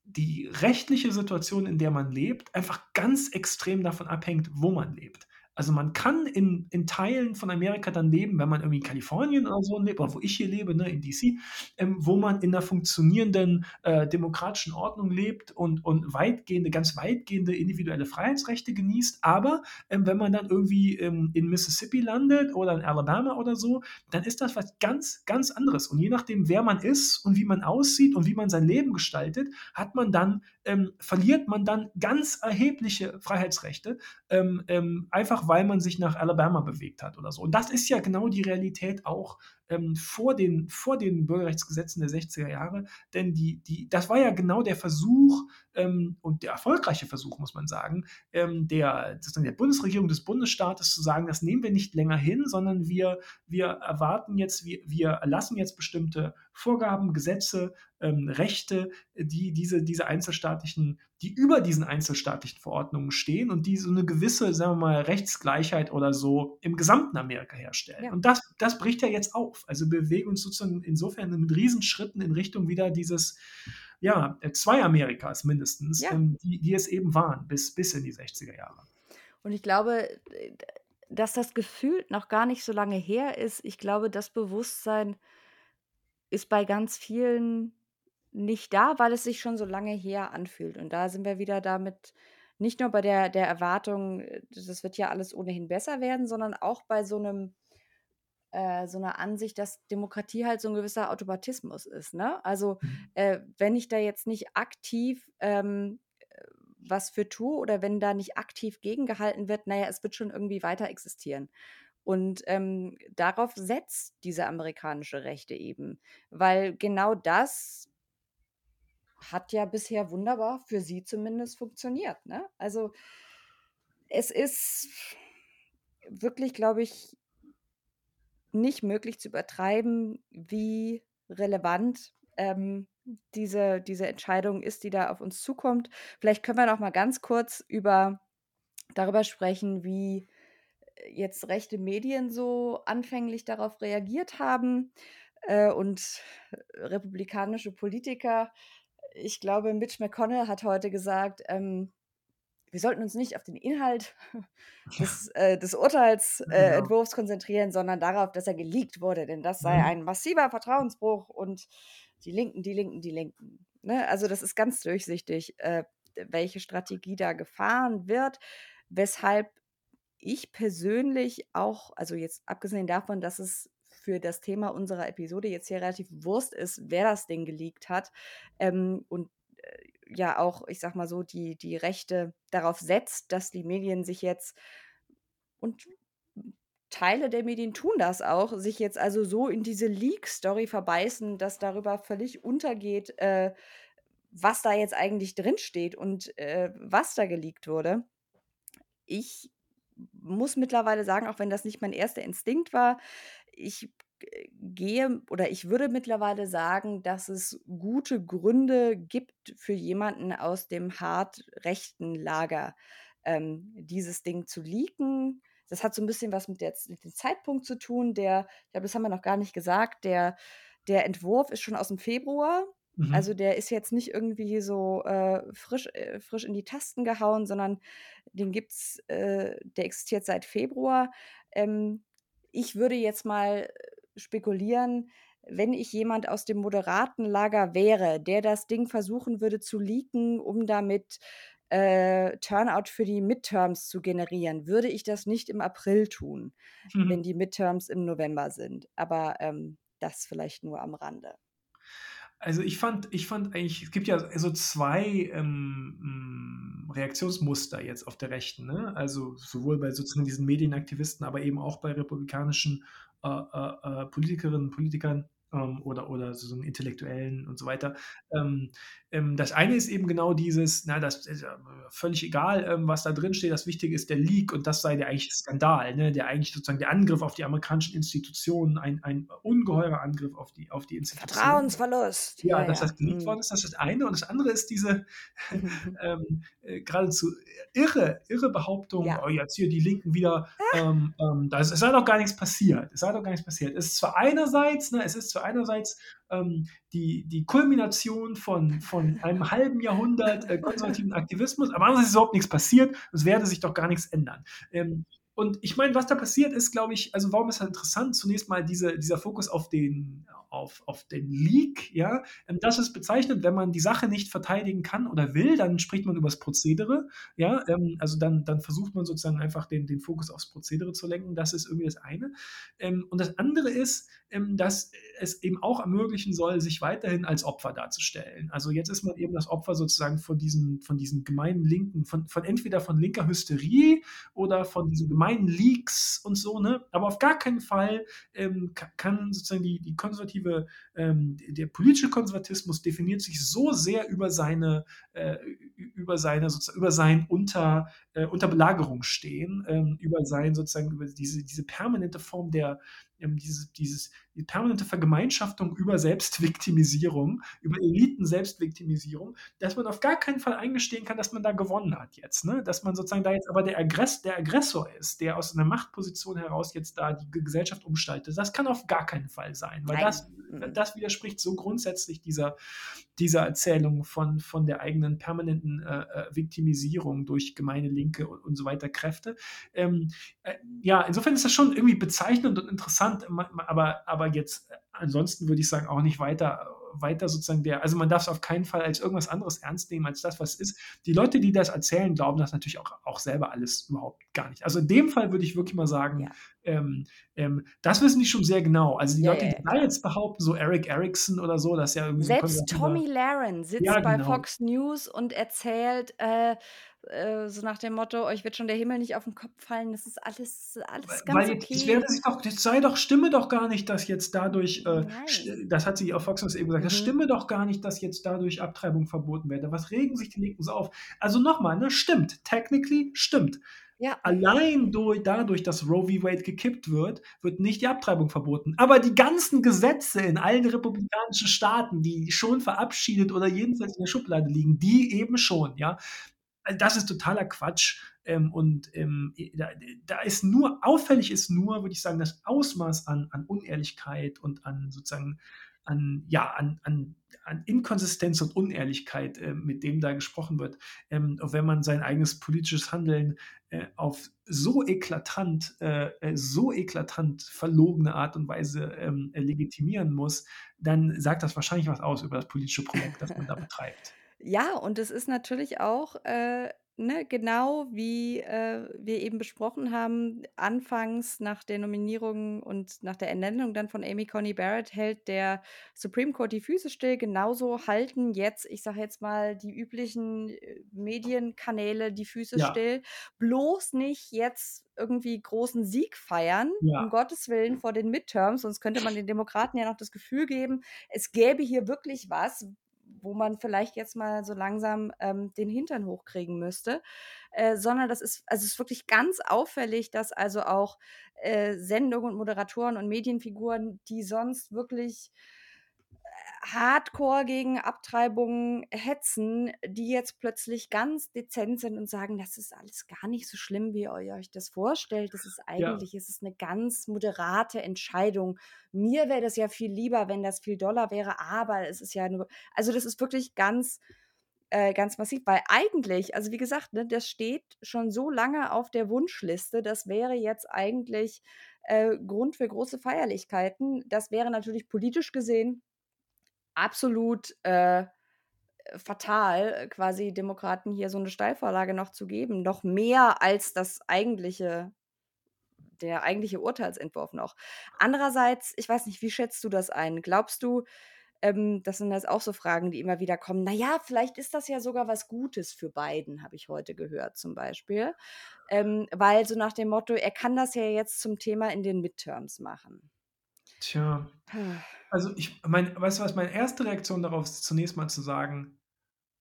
die rechtliche Situation, in der man lebt, einfach ganz extrem davon abhängt, wo man lebt. Also man kann in, in Teilen von Amerika dann leben, wenn man irgendwie in Kalifornien oder so lebt, oder wo ich hier lebe, ne, in DC, ähm, wo man in einer funktionierenden äh, demokratischen Ordnung lebt und, und weitgehende, ganz weitgehende individuelle Freiheitsrechte genießt. Aber ähm, wenn man dann irgendwie ähm, in Mississippi landet oder in Alabama oder so, dann ist das was ganz, ganz anderes. Und je nachdem, wer man ist und wie man aussieht und wie man sein Leben gestaltet, hat man dann, ähm, verliert man dann ganz erhebliche Freiheitsrechte. Ähm, ähm, einfach weil man sich nach Alabama bewegt hat oder so. Und das ist ja genau die Realität auch ähm, vor, den, vor den Bürgerrechtsgesetzen der 60er Jahre, denn die, die, das war ja genau der Versuch ähm, und der erfolgreiche Versuch, muss man sagen, ähm, der, der Bundesregierung des Bundesstaates zu sagen, das nehmen wir nicht länger hin, sondern wir, wir erwarten jetzt, wir, wir erlassen jetzt bestimmte Vorgaben, Gesetze, ähm, Rechte, die diese, diese einzelstaatlichen, die über diesen einzelstaatlichen Verordnungen stehen und die so eine gewisse, sagen wir mal, Rechtsgleichheit oder so im gesamten Amerika herstellen. Ja. Und das, das bricht ja jetzt auf. Also wir bewegen uns sozusagen insofern mit Riesenschritten in Richtung wieder dieses, ja, zwei Amerikas mindestens, ja. ähm, die, die es eben waren, bis, bis in die 60er Jahre. Und ich glaube, dass das Gefühl noch gar nicht so lange her ist. Ich glaube, das Bewusstsein ist bei ganz vielen nicht da, weil es sich schon so lange her anfühlt. Und da sind wir wieder damit, nicht nur bei der, der Erwartung, äh, das wird ja alles ohnehin besser werden, sondern auch bei so einem äh, so einer Ansicht, dass Demokratie halt so ein gewisser Automatismus ist. Ne? Also mhm. äh, wenn ich da jetzt nicht aktiv ähm, äh, was für tue oder wenn da nicht aktiv gegengehalten wird, naja, es wird schon irgendwie weiter existieren. Und ähm, darauf setzt diese amerikanische Rechte eben, weil genau das hat ja bisher wunderbar für sie zumindest funktioniert. Ne? Also es ist wirklich, glaube ich, nicht möglich zu übertreiben, wie relevant ähm, diese, diese Entscheidung ist, die da auf uns zukommt. Vielleicht können wir noch mal ganz kurz über darüber sprechen, wie äh, jetzt rechte Medien so anfänglich darauf reagiert haben äh, und republikanische Politiker ich glaube, Mitch McConnell hat heute gesagt, ähm, wir sollten uns nicht auf den Inhalt des, äh, des Urteilsentwurfs äh, genau. konzentrieren, sondern darauf, dass er geleakt wurde, denn das sei mhm. ein massiver Vertrauensbruch und die Linken, die Linken, die Linken. Ne? Also das ist ganz durchsichtig, äh, welche Strategie da gefahren wird, weshalb ich persönlich auch, also jetzt abgesehen davon, dass es für das Thema unserer Episode jetzt hier relativ Wurst ist, wer das Ding geleakt hat. Ähm, und ja auch, ich sag mal so, die, die Rechte darauf setzt, dass die Medien sich jetzt und Teile der Medien tun das auch, sich jetzt also so in diese Leak-Story verbeißen, dass darüber völlig untergeht, äh, was da jetzt eigentlich drinsteht und äh, was da geleakt wurde. Ich muss mittlerweile sagen, auch wenn das nicht mein erster Instinkt war, ich gehe oder ich würde mittlerweile sagen, dass es gute Gründe gibt für jemanden aus dem hart rechten Lager, ähm, dieses Ding zu leaken. Das hat so ein bisschen was mit, der, mit dem Zeitpunkt zu tun. Der, ich glaube, das haben wir noch gar nicht gesagt, der, der Entwurf ist schon aus dem Februar. Mhm. Also der ist jetzt nicht irgendwie so äh, frisch, äh, frisch in die Tasten gehauen, sondern den gibt's, äh, der existiert seit Februar. Ähm, ich würde jetzt mal spekulieren, wenn ich jemand aus dem moderaten Lager wäre, der das Ding versuchen würde zu leaken, um damit äh, Turnout für die Midterms zu generieren, würde ich das nicht im April tun, mhm. wenn die Midterms im November sind. Aber ähm, das vielleicht nur am Rande. Also ich fand, ich fand eigentlich, es gibt ja so zwei ähm, mm, Reaktionsmuster jetzt auf der Rechten. Ne? Also sowohl bei sozusagen diesen Medienaktivisten, aber eben auch bei republikanischen Politikerinnen und Politikern ähm, oder, oder so einen Intellektuellen und so weiter. Ähm, ähm, das eine ist eben genau dieses, na, das ist völlig egal, ähm, was da drin steht, das Wichtige ist der Leak und das sei der eigentliche Skandal, ne? der eigentlich sozusagen der Angriff auf die amerikanischen Institutionen, ein, ein ungeheurer Angriff auf die, auf die Institutionen. Vertrauensverlust. Ja, ja dass das geleakt ja. worden ist, das ist das eine. Und das andere ist diese ähm, äh, geradezu irre, irre Behauptung, ja. oh, jetzt hier die Linken wieder, ah. ähm, ähm, da sei doch gar nichts passiert. Es sei doch gar nichts passiert. Es ist zwar einerseits, ne, es ist zwar einerseits ähm, die, die Kulmination von, von einem halben Jahrhundert äh, konservativen Aktivismus, aber andererseits ist überhaupt nichts passiert, es werde sich doch gar nichts ändern. Ähm, und ich meine, was da passiert ist, glaube ich, also warum ist das interessant? Zunächst mal diese, dieser Fokus auf den, auf, auf den Leak, ja. Ähm, das ist bezeichnet, wenn man die Sache nicht verteidigen kann oder will, dann spricht man über das Prozedere, ja. Ähm, also dann, dann versucht man sozusagen einfach den, den Fokus aufs Prozedere zu lenken. Das ist irgendwie das eine. Ähm, und das andere ist, dass es eben auch ermöglichen soll, sich weiterhin als Opfer darzustellen. Also jetzt ist man eben das Opfer sozusagen von diesen, von diesen gemeinen Linken, von, von entweder von linker Hysterie oder von diesen gemeinen Leaks und so, ne? Aber auf gar keinen Fall ähm, kann sozusagen die, die konservative, ähm, der politische Konservatismus definiert sich so sehr über seine, äh, über seine, sozusagen, über sein Unter, äh, unter Belagerung stehen, ähm, über sein sozusagen, über diese, diese permanente Form der, ähm, dieses, dieses, die permanente Vergemeinschaftung über Selbstviktimisierung, über Eliten-Selbstviktimisierung, dass man auf gar keinen Fall eingestehen kann, dass man da gewonnen hat jetzt. Ne? Dass man sozusagen da jetzt aber der, Aggress, der Aggressor ist, der aus einer Machtposition heraus jetzt da die Gesellschaft umstaltet. Das kann auf gar keinen Fall sein, weil das, das widerspricht so grundsätzlich dieser, dieser Erzählung von, von der eigenen permanenten äh, äh Viktimisierung durch gemeine Linke und, und so weiter Kräfte. Ähm, äh, ja, insofern ist das schon irgendwie bezeichnend und interessant, aber, aber jetzt äh, ansonsten würde ich sagen auch nicht weiter weiter sozusagen der, also man darf es auf keinen Fall als irgendwas anderes ernst nehmen als das, was es ist. Die Leute, die das erzählen, glauben das natürlich auch, auch selber alles überhaupt gar nicht. Also in dem Fall würde ich wirklich mal sagen, ja. ähm, ähm, das wissen die schon sehr genau. Also die ja, Leute, die ja, da jetzt behaupten, so Eric Erickson oder so, das ja irgendwie Selbst Tommy Laren sitzt bei genau. Fox News und erzählt, äh, äh, so nach dem Motto, euch wird schon der Himmel nicht auf den Kopf fallen, das ist alles, alles ganz Weil okay. Es werde sich doch, das sei doch, stimme doch gar nicht, dass jetzt dadurch, äh, das hat sie auf Fox News eben gesagt, mhm. das stimme doch gar nicht, dass jetzt dadurch Abtreibung verboten werde. Was regen sich die Linken so auf? Also nochmal, ne, stimmt, technically stimmt. Ja. Allein durch, dadurch, dass Roe v. Wade gekippt wird, wird nicht die Abtreibung verboten. Aber die ganzen Gesetze in allen republikanischen Staaten, die schon verabschiedet oder jedenfalls in der Schublade liegen, die eben schon, ja. Also das ist totaler Quatsch. Ähm, und ähm, da, da, ist nur, auffällig ist nur, würde ich sagen, das Ausmaß an, an Unehrlichkeit und an sozusagen an, ja, an, an, an Inkonsistenz und Unehrlichkeit, äh, mit dem da gesprochen wird. Ähm, wenn man sein eigenes politisches Handeln äh, auf so eklatant, äh, äh so eklatant verlogene Art und Weise ähm, legitimieren muss, dann sagt das wahrscheinlich was aus über das politische Projekt, das man da betreibt. Ja, und es ist natürlich auch, äh, ne, genau wie, äh, wir eben besprochen haben, anfangs nach der Nominierung und nach der Ernennung dann von Amy Coney Barrett hält der Supreme Court die Füße still. Genauso halten jetzt, ich sage jetzt mal, die üblichen äh, Medienkanäle die Füße Ja. still. Bloß nicht jetzt irgendwie großen Sieg feiern, um Gottes Willen, vor den Midterms, sonst könnte man den Demokraten ja noch das Gefühl geben, es gäbe hier wirklich was, wo man vielleicht jetzt mal so langsam ähm, den Hintern hochkriegen müsste, äh, sondern das ist, also es ist wirklich ganz auffällig, dass also auch äh, Sendungen und Moderatoren und Medienfiguren, die sonst wirklich hardcore gegen Abtreibungen hetzen, die jetzt plötzlich ganz dezent sind und sagen, das ist alles gar nicht so schlimm, wie ihr euch das vorstellt. Das ist eigentlich, ja. es ist eine ganz moderate Entscheidung. Mir wäre das ja viel lieber, wenn das viel doller wäre, aber es ist ja nur, also das ist wirklich ganz, äh, ganz massiv, weil eigentlich, also wie gesagt, ne, das steht schon so lange auf der Wunschliste, das wäre jetzt eigentlich äh, Grund für große Feierlichkeiten. Das wäre natürlich politisch gesehen absolut äh, fatal, quasi Demokraten hier so eine Steilvorlage noch zu geben, noch mehr als das eigentliche der eigentliche Urteilsentwurf noch. Andererseits, ich weiß nicht, wie schätzt du das ein? Glaubst du, ähm, das sind jetzt auch so Fragen, die immer wieder kommen, naja, vielleicht ist das ja sogar was Gutes für Biden, habe ich heute gehört zum Beispiel. Ähm, weil so nach dem Motto, er kann das ja jetzt zum Thema in den Midterms machen. Tja, also ich mein weißt du was, meine erste Reaktion darauf ist zunächst mal zu sagen,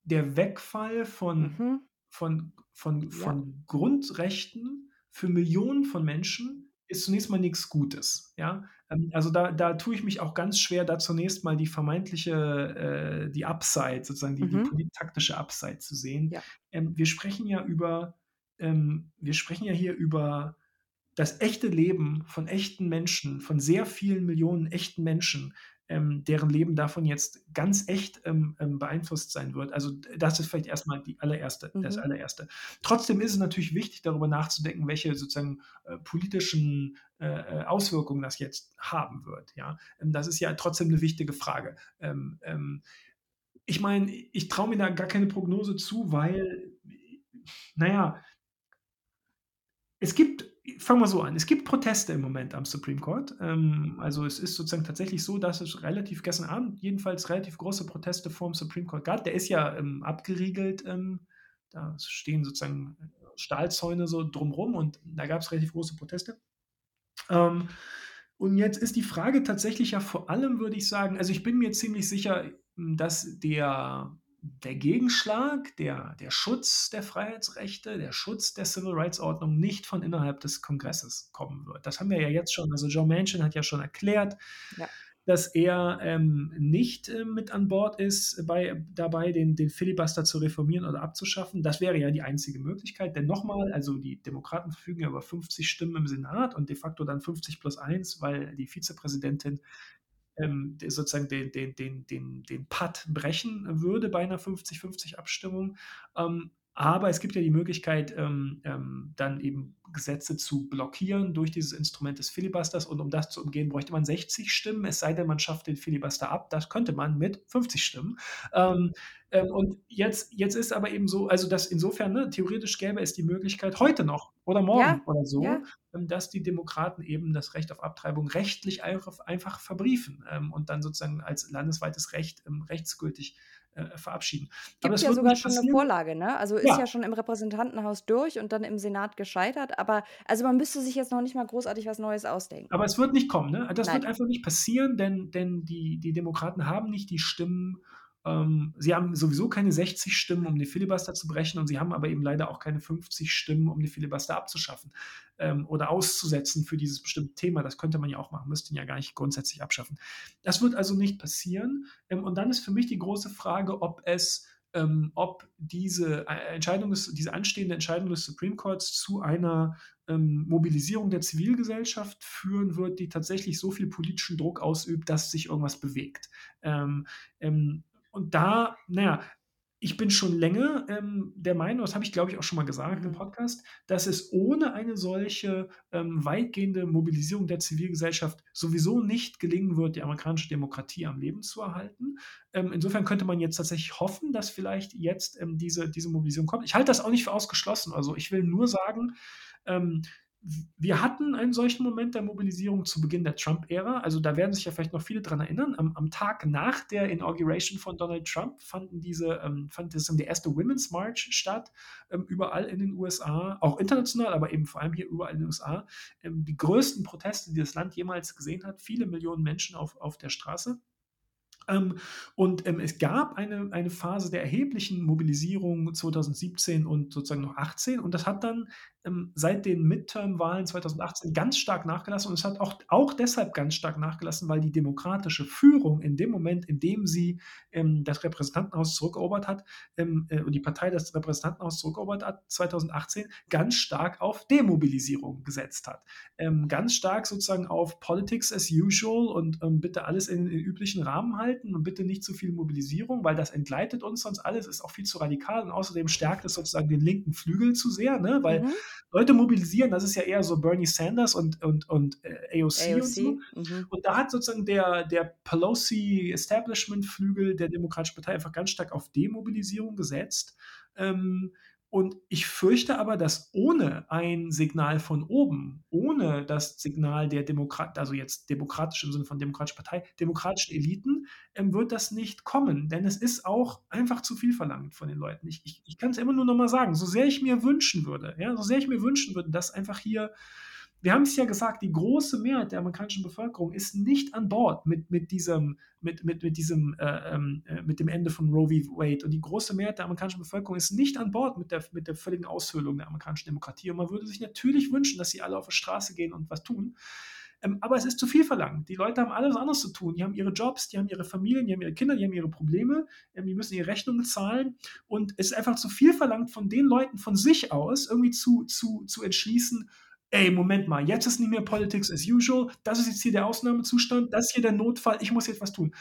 der Wegfall von Mhm. von von Ja. von Grundrechten für Millionen von Menschen ist zunächst mal nix Gutes, ja? Ähm, also da da tue ich mich auch ganz schwer, da zunächst mal die vermeintliche äh, die Upside, sozusagen die die Mhm. polit-taktische Upside zu sehen. Ja. Ähm, wir sprechen ja über ähm, wir sprechen ja hier über das echte Leben von echten Menschen, von sehr vielen Millionen echten Menschen, ähm, deren Leben davon jetzt ganz echt, ähm, ähm, beeinflusst sein wird. Also, das ist vielleicht erst mal die allererste das Mhm. Allererste. Trotzdem ist es natürlich wichtig, darüber nachzudenken, welche sozusagen, äh, politischen, äh, äh, Auswirkungen das jetzt haben wird, ja? Ähm, das ist ja trotzdem 'ne wichtige Frage. Ähm, ähm, ich meine, ich traue mir da gar keine Prognose zu, weil, na ja es gibt fangen wir so an, es gibt Proteste im Moment am Supreme Court. Ähm, also, es ist sozusagen tatsächlich so, dass es relativ gestern Abend jedenfalls relativ große Proteste vorm Supreme Court gab. Der ist ja, ähm, abgeriegelt, ähm, da stehen sozusagen Stahlzäune so drum rum und da gab's relativ große Proteste. Ähm, und jetzt ist die Frage tatsächlich ja vor allem, würde ich sagen also, ich bin mir ziemlich sicher, dass der der Gegenschlag, der der Schutz der Freiheitsrechte, der Schutz der Civil Rights Ordnung nicht von innerhalb des Kongresses kommen wird. Das haben wir ja jetzt schon. Also, Joe Manchin hat ja schon erklärt, Ja. dass er, ähm, nicht, äh, mit an Bord ist bei dabei, den den Filibuster zu reformieren oder abzuschaffen. Das wäre ja die einzige Möglichkeit, denn noch mal, also, die Demokraten verfügen ja über 50 Stimmen im Senat und de facto dann 50 plus 1, weil die Vizepräsidentin, ähm, sozusagen den den den den den Patt brechen würde bei 'ner 50-50 Abstimmung. Ähm, aber es gibt ja die Möglichkeit, ähm, ähm, dann eben Gesetze zu blockieren durch dieses Instrument des Filibusters und um das zu umgehen, bräuchte man 60 Stimmen, es sei denn, man schafft den Filibuster ab. Das könnte man mit 50 Stimmen. Ähm, ähm, und jetzt jetzt ist aber eben so also, dass insofern, ne, theoretisch gäbe es die Möglichkeit heute noch oder morgen Ja, oder so, ja. ähm, dass die Demokraten eben das Recht auf Abtreibung rechtlich einfach einfach verbriefen, ähm, und dann sozusagen als landesweites Recht, rechtsgültig, äh, verabschieden. Aber Gibt das ja wird sogar schon passieren. Vorlage, ne? Also, ist Ja. ja schon im Repräsentantenhaus durch und dann im Senat gescheitert, aber also, man müsste sich jetzt noch nicht mal großartig was Neues ausdenken. Aber es wird nicht kommen, ne? Das wird Nein. einfach nicht passieren, denn denn die die Demokraten haben nicht die Stimmen ähm, sie haben sowieso keine 60 Stimmen, um den Filibuster zu brechen und sie haben aber eben leider auch keine 50 Stimmen, um den Filibuster abzuschaffen, ähm, oder auszusetzen für dieses bestimmte Thema. Das könnte man ja auch machen, müsste ihn ja gar nicht grundsätzlich abschaffen. Das wird also nicht passieren. Ähm, und dann ist für mich die große Frage, ob es ähm, ob diese E Entscheidung des diese anstehende Entscheidung des Supreme Courts zu einer, ähm, Mobilisierung der Zivilgesellschaft führen wird, die tatsächlich so viel politischen Druck ausübt, dass sich irgendwas bewegt. Ähm, ähm, und da na ja, ich bin schon länger, ähm, der Meinung, das habe ich, glaube ich, auch schon mal gesagt im Mhm. Podcast, dass es ohne eine solche, ähm, weitgehende Mobilisierung der Zivilgesellschaft sowieso nicht gelingen wird, die amerikanische Demokratie am Leben zu erhalten. Ähm, insofern könnte man jetzt tatsächlich hoffen, dass vielleicht jetzt, ähm, diese diese Mobilisierung kommt. Ich halte das auch nicht für ausgeschlossen. Also, ich will nur sagen, ähm, wir hatten einen solchen Moment der Mobilisierung zu Beginn der Trump-Ära. Also, da werden sich ja vielleicht noch viele dran erinnern. Am am Tag nach der Inauguration von Donald Trump fanden diese ähm, fand das der 1. Women's March statt, ähm, überall in den USA, auch international, aber eben vor allem hier überall in den USA. Ähm, die größten Proteste, die das Land jemals gesehen hat, viele Millionen Menschen auf auf der Straße. Ähm, und, ähm, es gab eine eine Phase der erheblichen Mobilisierung 2017 und sozusagen noch 18 und das hat dann, ähm, seit den Midterm-Wahlen 2018 ganz stark nachgelassen. Und es hat auch auch deshalb ganz stark nachgelassen, weil die demokratische Führung in dem Moment, in dem sie, das Repräsentantenhaus zurückerobert hat, äh, und die Partei das Repräsentantenhaus zurückerobert hat 2018, ganz stark auf Demobilisierung gesetzt hat. Ganz stark sozusagen auf Politics as usual und, bitte alles in in üblichen Rahmen halten und bitte nicht zu viel Mobilisierung, weil das entgleitet uns sonst alles, ist auch viel zu radikal und außerdem stärkt es sozusagen den linken Flügel zu sehr, ne? Weil Mhm. Leute mobilisieren, das ist ja eher so Bernie Sanders und und und, äh, AOC und so. AOC, mhm. Und da hat sozusagen der der Pelosi-Establishment-Flügel der Demokratischen Partei einfach ganz stark auf Demobilisierung gesetzt. Ähm, und ich fürchte aber, dass ohne ein Signal von oben, ohne das Signal der Demokrat also jetzt demokratisch im Sinne von Demokratische Partei, demokratischen Eliten, ähm, wird das nicht kommen, denn es ist auch einfach zu viel verlangt von den Leuten. Ich ich ich kann's immer nur noch mal sagen, so sehr ich mir wünschen würde ja, so sehr ich mir wünschen würde, dass einfach hier wir haben es ja gesagt, die große Mehrheit der amerikanischen Bevölkerung ist nicht an Bord mit, mit diesem, mit, mit, mit diesem, äh, ähm, äh, mit dem Ende von Roe v. Wade. Und die große Mehrheit der amerikanischen Bevölkerung ist nicht an Bord mit der, mit der völligen Aushöhlung der amerikanischen Demokratie. Und man würde sich natürlich wünschen, dass sie alle auf die Straße gehen und was tun. Ähm, aber es ist zu viel verlangt. Die Leute haben alles anderes zu tun. Die haben ihre Jobs, die haben ihre Familien, die haben ihre Kinder, die haben ihre Probleme, ähm, die müssen ihre Rechnungen zahlen. Und es ist einfach zu viel verlangt von den Leuten von sich aus, irgendwie zu, zu, zu entschließen, ey, Moment mal, jetzt ist nicht mehr Politics as usual, das ist jetzt hier der Ausnahmezustand, das ist hier der Notfall, ich muss jetzt was tun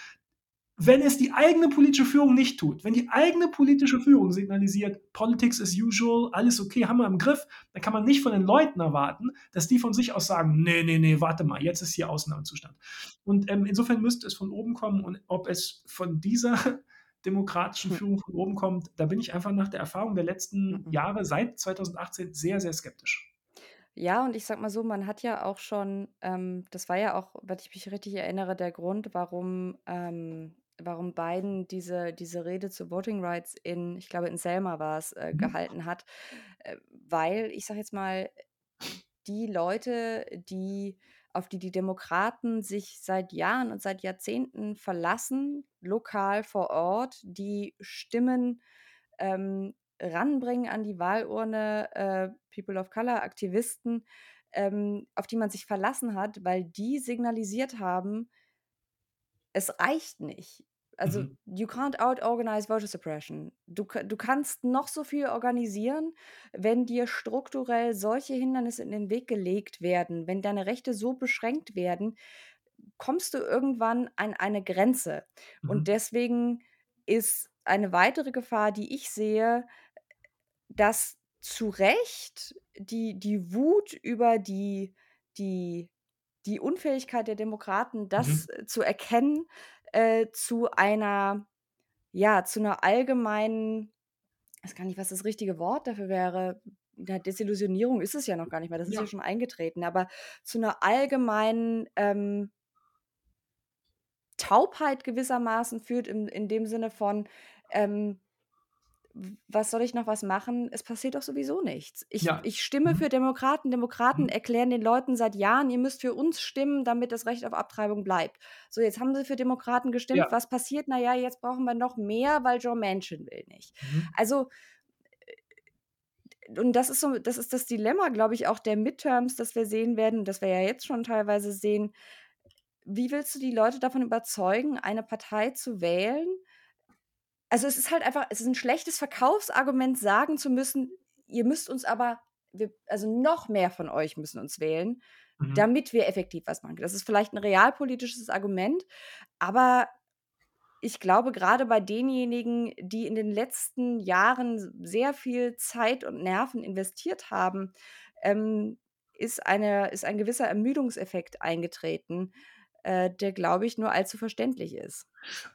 wenn es die eigene politische Führung nicht tut, wenn die eigene politische Führung signalisiert, Politics as usual, alles okay, haben wir im Griff, dann kann man nicht von den Leuten erwarten, dass die von sich aus sagen, nee, nee, nee, warte mal, jetzt ist hier Ausnahmezustand. Und ähm, insofern müsste es von oben kommen und ob es von dieser demokratischen hm. Führung von oben kommt, da bin ich einfach nach der Erfahrung der letzten mhm. Jahre seit 2018 sehr, sehr skeptisch. Ja, und ich sag mal so, man hat ja auch schon, ähm, das war ja auch, wenn ich mich richtig erinnere, der Grund, warum ähm, warum Biden diese diese Rede zu Voting Rights in ich glaube, in Selma war's, äh, Mhm. gehalten hat, äh, weil ich sage jetzt mal, die Leute, die auf die die Demokraten sich seit Jahren und seit Jahrzehnten verlassen, lokal vor Ort, die Stimmen, ähm, ranbringen an die Wahlurne, äh, People of Color, Aktivisten, ähm, auf die man sich verlassen hat, weil die signalisiert haben es reicht nicht. Also, Mhm. you can't out-organize voter suppression. Du du kannst noch so viel organisieren, wenn dir strukturell solche Hindernisse in den Weg gelegt werden, wenn deine Rechte so beschränkt werden, kommst du irgendwann an eine Grenze. Und mhm. deswegen ist eine weitere Gefahr, die ich sehe, dass zu Recht die die Wut über die die die Unfähigkeit der Demokraten, das Mhm. zu erkennen, äh, zu einer ja, zu einer allgemeinen ich weiß gar nicht, was das richtige Wort dafür wäre. Ja, Desillusionierung ist es ja noch gar nicht mehr, das ist ja schon eingetreten, aber zu einer allgemeinen, ähm Taubheit gewissermaßen führt in in dem Sinne von, ähm was soll ich noch was machen? Es passiert doch sowieso nichts. Ich Ja. ich stimme Mhm. für Demokraten. Demokraten Mhm. erklären den Leuten seit Jahren: „Ihr müsst für uns stimmen, damit das Recht auf Abtreibung bleibt.“ So, jetzt haben sie für Demokraten gestimmt. Ja. Was passiert? Na ja, jetzt brauchen wir noch mehr, weil Joe Manchin will nicht. Mhm. Also äh, und das ist so das ist das Dilemma, glaube ich, auch der Midterms, das wir sehen werden, das wir ja jetzt schon teilweise sehen. Wie willst du die Leute davon überzeugen, eine Partei zu wählen also, es ist halt einfach es ist ein schlechtes Verkaufsargument, sagen zu müssen: „Ihr müsst uns aber wir also, noch mehr von euch müssen uns wählen, Mhm. damit wir effektiv was machen.“ Das ist vielleicht ein realpolitisches Argument, aber ich glaube, gerade bei denjenigen, die in den letzten Jahren sehr viel Zeit und Nerven investiert haben, ähm, ist eine ist ein gewisser Ermüdungseffekt eingetreten, äh, der, glaube ich, nur allzu verständlich ist.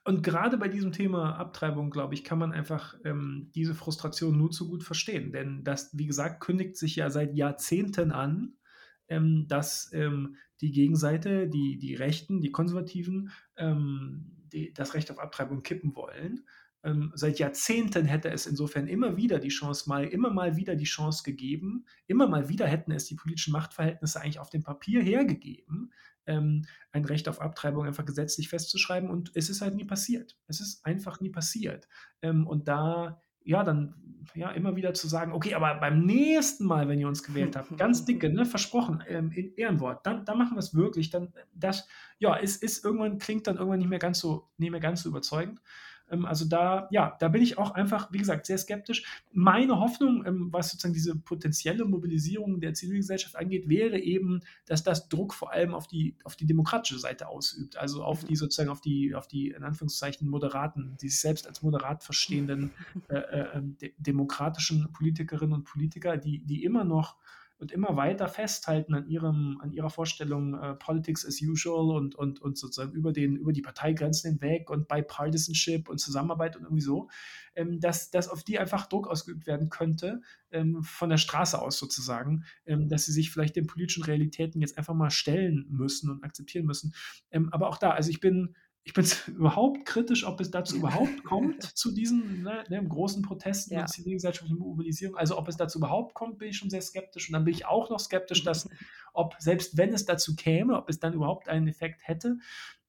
Und gerade bei diesem Thema Abtreibung, glaube ich, kann man einfach ähm, diese Frustration nur zu gut verstehen. Denn das, wie gesagt, kündigt sich ja seit Jahrzehnten an, ähm, dass ähm, die Gegenseite, die, die Rechten, die Konservativen, ähm, die, das Recht auf Abtreibung kippen wollen. Ähm, seit Jahrzehnten hätte es insofern immer wieder die Chance, mal, immer mal wieder die Chance gegeben, immer mal wieder hätten es die politischen Machtverhältnisse eigentlich auf dem Papier hergegeben, ähm, ein Recht auf Abtreibung einfach gesetzlich festzuschreiben und es ist halt nie passiert. Es ist einfach nie passiert. Ähm, und da, ja, dann ja, immer wieder zu sagen, okay, aber beim nächsten Mal, wenn ihr uns gewählt habt, ganz dicke, ne, versprochen, ähm, in Ehrenwort, dann, dann machen wir es wirklich, dann das, ja, ist, ist irgendwann, klingt dann irgendwann nicht mehr ganz so, nicht mehr ganz so überzeugend. Ähm, also da, ja, da bin ich auch einfach, wie gesagt, sehr skeptisch. Meine Hoffnung, ähm, was sozusagen diese potenzielle Mobilisierung der Zivilgesellschaft angeht, wäre eben, dass das Druck vor allem auf die, auf die demokratische Seite ausübt, also auf die sozusagen auf die, auf die in Anführungszeichen Moderaten, die sich selbst als moderat verstehenden äh, äh, ähm, de demokratischen Politikerinnen und Politiker, die, die immer noch und immer weiter festhalten an, ihrem, an ihrer Vorstellung äh, Politics as usual und, und, und sozusagen über, den, über die Parteigrenzen hinweg und Bipartisanship und Zusammenarbeit und irgendwie so, ähm, dass, dass auf die einfach Druck ausgeübt werden könnte, ähm, von der Straße aus sozusagen, ähm, dass sie sich vielleicht den politischen Realitäten jetzt einfach mal stellen müssen und akzeptieren müssen. Ähm, aber auch da, also ich bin, ich bin überhaupt kritisch, ob es dazu überhaupt kommt, zu diesen ne, ne, großen Protesten Ja. und zivilgesellschaftlichen Mobilisierungen. Also ob es dazu überhaupt kommt, bin ich schon sehr skeptisch. Und dann bin ich auch noch skeptisch, dass, ob selbst wenn es dazu käme, ob es dann überhaupt einen Effekt hätte.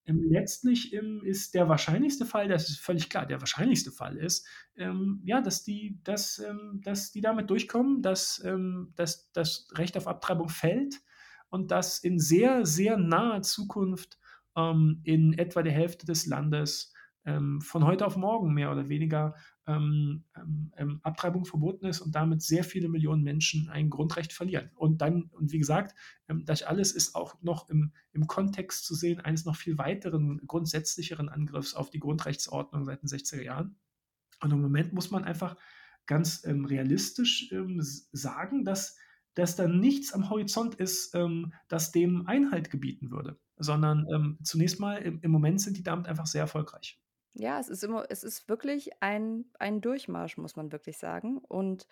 Ähm, letztlich ähm, ist der wahrscheinlichste Fall, das ist völlig klar, der wahrscheinlichste Fall ist, ähm, ja, dass die, dass, ähm, dass die damit durchkommen, dass, ähm, dass das Recht auf Abtreibung fällt und dass in sehr, sehr naher Zukunft ähm, in etwa der Hälfte des Landes ähm, von heute auf morgen mehr oder weniger ähm, ähm, ähm, Abtreibung verboten ist und damit sehr viele Millionen Menschen ein Grundrecht verlieren. Und dann, und wie gesagt, das alles ist auch noch im, im Kontext zu sehen eines noch viel weiteren, grundsätzlicheren Angriffs auf die Grundrechtsordnung seit den 60er Jahren. Und im Moment muss man einfach ganz ähm, realistisch ähm, sagen, dass, dass da nichts am Horizont ist, ähm, das dem Einhalt gebieten würde sondern ähm, zunächst mal im, im, Moment sind die damit einfach sehr erfolgreich. Ja, es ist immer, es ist wirklich ein, ein Durchmarsch, muss man wirklich sagen. Und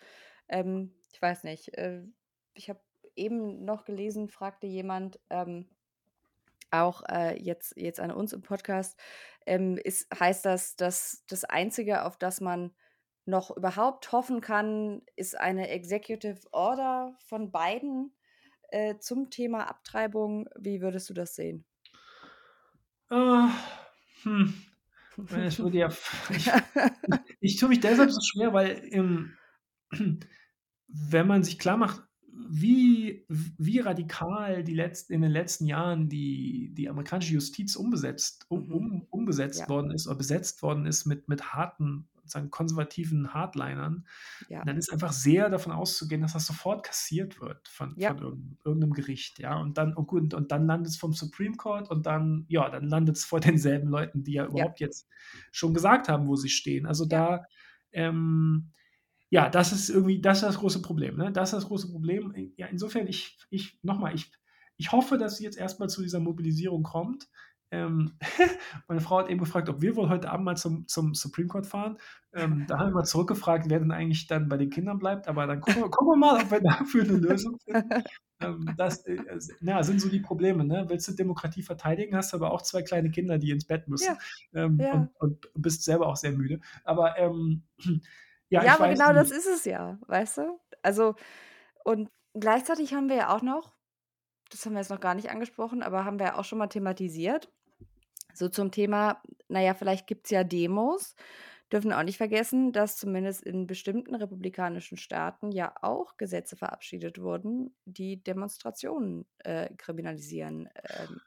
ähm, ich weiß nicht, äh, ich habe eben noch gelesen, fragte jemand, ähm, auch äh, jetzt, jetzt an uns im Podcast, ähm, ist, heißt das, dass das Einzige, auf das man noch überhaupt hoffen kann, ist eine Executive Order von Biden äh, zum Thema Abtreibung. Wie würdest du das sehen? Uh, hm. Ich, ja, ich, ich tue mich deshalb so schwer, weil im, wenn man sich klar macht, wie, wie radikal die letzten, in den letzten Jahren die, die amerikanische Justiz umbesetzt, um, Mhm. um, umbesetzt Ja. worden ist oder besetzt worden ist mit, mit harten, sozusagen konservativen Hardlinern, Ja. dann ist einfach sehr davon auszugehen, dass das sofort kassiert wird von, Ja. von irgendeinem, Gericht, ja. Und dann, oh gut, und dann landet es vom Supreme Court und dann, ja, dann landet es vor denselben Leuten, die ja überhaupt jetzt schon gesagt haben, wo sie stehen. Also Ja. da, ähm, ja, das ist irgendwie, das ist das große Problem. Ne? Das ist das große Problem. Ja, insofern, ich, ich nochmal, ich, ich hoffe, dass es jetzt erstmal zu dieser Mobilisierung kommt. Ähm, meine Frau hat eben gefragt, ob wir wohl heute Abend mal zum, zum Supreme Court fahren. Ähm, da haben wir mal zurückgefragt, wer denn eigentlich dann bei den Kindern bleibt. Aber dann gucken wir, gucken wir mal, ob wir dafür eine Lösung finden. Ähm, das äh, na, sind so die Probleme. Ne? Willst du Demokratie verteidigen, hast aber auch zwei kleine Kinder, die ins Bett müssen. Ja. Ähm, Ja. und, und bist selber auch sehr müde. Aber ähm, ja, Ja, aber genau das nicht. ist es ja, weißt du? Also, und gleichzeitig haben wir ja auch noch, das haben wir jetzt noch gar nicht angesprochen, aber haben wir ja auch schon mal thematisiert, so zum Thema, naja, vielleicht gibt es ja Demos. Dürfen auch nicht vergessen, dass zumindest in bestimmten republikanischen Staaten ja auch Gesetze verabschiedet wurden, die Demonstrationen äh, kriminalisieren. Ähm,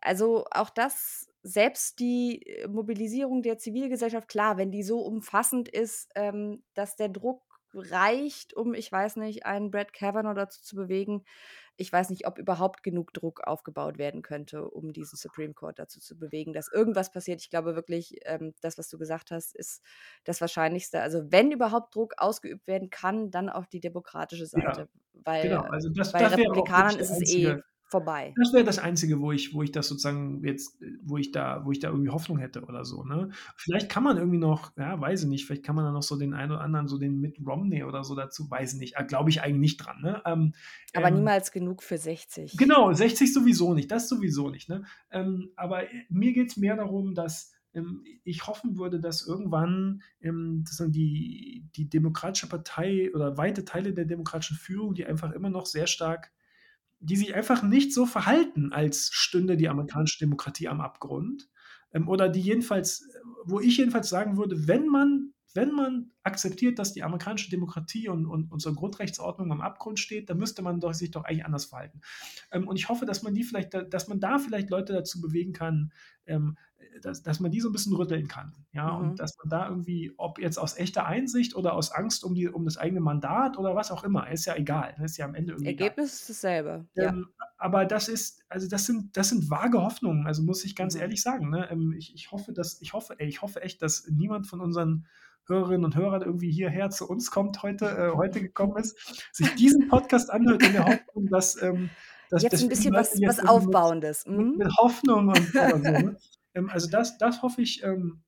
also auch das, selbst die äh, Mobilisierung der Zivilgesellschaft, klar, wenn die so umfassend ist, ähm, dass der Druck reicht, um, ich weiß nicht, einen Brad Kavanaugh dazu zu bewegen. Ich weiß nicht, ob überhaupt genug Druck aufgebaut werden könnte, um diesen Supreme Court dazu zu bewegen, dass irgendwas passiert. Ich glaube wirklich, ähm, das, was du gesagt hast, ist das Wahrscheinlichste. Also wenn überhaupt Druck ausgeübt werden kann, dann auf die demokratische Ja, Seite. Weil genau. Also das, bei das Republikanern ist es eh vorbei. das wäre das Einzige, wo ich, wo ich das sozusagen jetzt, wo ich da, wo ich da irgendwie Hoffnung hätte oder so. Ne? Vielleicht kann man irgendwie noch, ja, weiß ich nicht, vielleicht kann man da noch so den einen oder anderen, so den mit Romney oder so dazu, weiß ich nicht, glaube ich eigentlich nicht dran. Ne? Ähm, Aber ähm, niemals genug für 60. Genau, 60 sowieso nicht, das sowieso nicht. Ne? Ähm, aber mir geht es mehr darum, dass ähm, ich hoffen würde, dass irgendwann ähm, dass dann die, die Demokratische Partei oder weite Teile der demokratischen Führung, die einfach immer noch sehr stark, die sich einfach nicht so verhalten, als stünde die amerikanische Demokratie am Abgrund. Ähm, oder die jedenfalls, wo ich jedenfalls sagen würde, wenn man, wenn man akzeptiert, dass die amerikanische Demokratie und, und unsere Grundrechtsordnung am Abgrund steht, dann müsste man doch, sich doch eigentlich anders verhalten. Ähm, und ich hoffe, dass man die vielleicht, da- dass man da vielleicht Leute dazu bewegen kann, ähm, dass, dass man die so ein bisschen rütteln kann. Ja, Mhm. und dass man da irgendwie, ob jetzt aus echter Einsicht oder aus Angst um, die, um das eigene Mandat oder was auch immer, ist ja egal. ne, Ist ja am Ende irgendwie egal. Ergebnis ist dasselbe. Ja. Ähm, aber das ist, also das sind, das sind vage Hoffnungen, also muss ich ganz Mhm. ehrlich sagen. Ne? Ähm, ich, ich hoffe, dass, ich hoffe, ey, ich hoffe echt, dass niemand von unseren Hörerinnen und Hörern irgendwie hierher zu uns kommt heute, äh, heute gekommen ist, sich diesen Podcast anhört in der Hoffnung, dass, ähm, dass, Jetzt dass ein bisschen was, was Aufbauendes. mit, Mhm. mit Hoffnung und so. Ne? Ähm, also das, das hoffe ich, ähm,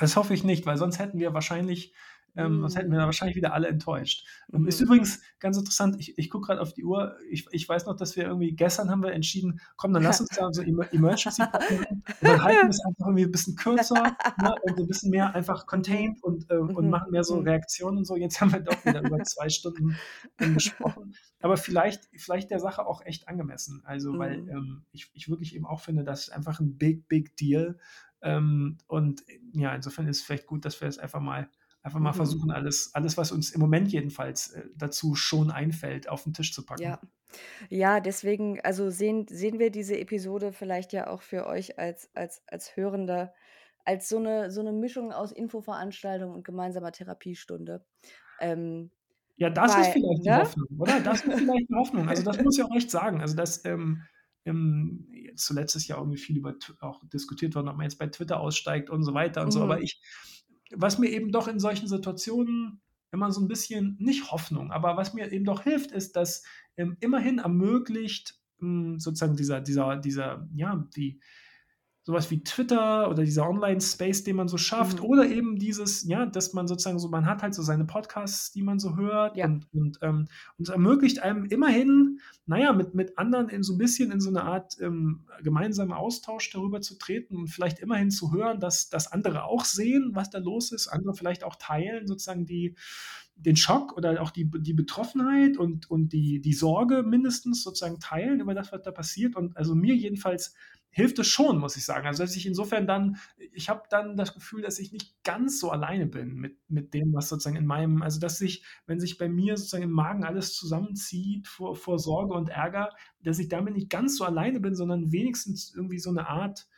das hoffe ich nicht, weil sonst hätten wir wahrscheinlich Ähm, sonst hätten wir da Mhm. wahrscheinlich wieder alle enttäuscht. Ähm, ist Mhm. übrigens ganz interessant, ich ich gucke grad auf die Uhr. Ich ich weiß noch, dass wir irgendwie gestern haben wir entschieden: „Komm, dann lass uns da so Emer Emergency Pod machen und dann halten wir's einfach irgendwie 'n bisschen kürzer, ne, und so 'n bisschen mehr einfach Mhm. contained und, äh und Mhm. machen mehr so Mhm. Reaktionen und so.“ Jetzt haben wir doch wieder über 2 Stunden, gesprochen. Aber vielleicht vielleicht der Sache auch echt angemessen. Also, weil, Mhm. ähm, ich ich wirklich eben auch finde, das ist einfach 'n big, big deal. Ähm, und ja, insofern ist es vielleicht gut, dass wir es einfach mal einfach mal Mhm. versuchen, alles alles, was uns im Moment jedenfalls, äh, dazu schon einfällt, auf 'n Tisch zu packen. Ja. Ja, deswegen also, sehen sehen wir diese Episode vielleicht ja auch für euch als als als Hörende als so 'ne so 'ne Mischung aus Infoveranstaltung und gemeinsamer Therapiestunde. Ähm, Ja, das ist weil vielleicht die ne? Hoffnung, oder? Das ist vielleicht die Hoffnung. Also, das muss ich auch echt sagen. Also, das, ähm ähm, zuletzt ist ja irgendwie viel über auch diskutiert worden, ob man jetzt bei Twitter aussteigt und so weiter und so. Aber Mhm. ich was mir eben doch in solchen Situationen immer so 'n bisschen nicht Hoffnung, aber was mir eben doch hilft, ist, dass, ähm, immerhin ermöglicht, hm, sozusagen dieser dieser dieser ja, die so was wie Twitter oder dieser Online-Space, den man so schafft Mhm. oder eben dieses ja, dass man sozusagen so man hat halt so seine Podcasts, die man so hört Ja. und und, ähm und es ermöglicht einem immerhin, na ja, mit mit anderen in so 'n bisschen in so 'ne Art, ähm, gemeinsamen Austausch darüber zu treten und vielleicht immerhin zu hören, dass dass andere auch sehen, was da los ist, andere vielleicht auch teilen, sozusagen die den Schock oder auch die die Betroffenheit und und die die Sorge mindestens sozusagen teilen über das, was da passiert. Und also, mir jedenfalls hilft es schon, muss ich sagen. Also, dass ich insofern dann ich habe dann das Gefühl, dass ich nicht ganz so alleine bin mit mit dem, was sozusagen in meinem also, dass sich wenn sich bei mir sozusagen im Magen alles zusammenzieht vor vor Sorge und Ärger, dass ich damit nicht ganz so alleine bin, sondern wenigstens irgendwie so 'ne Art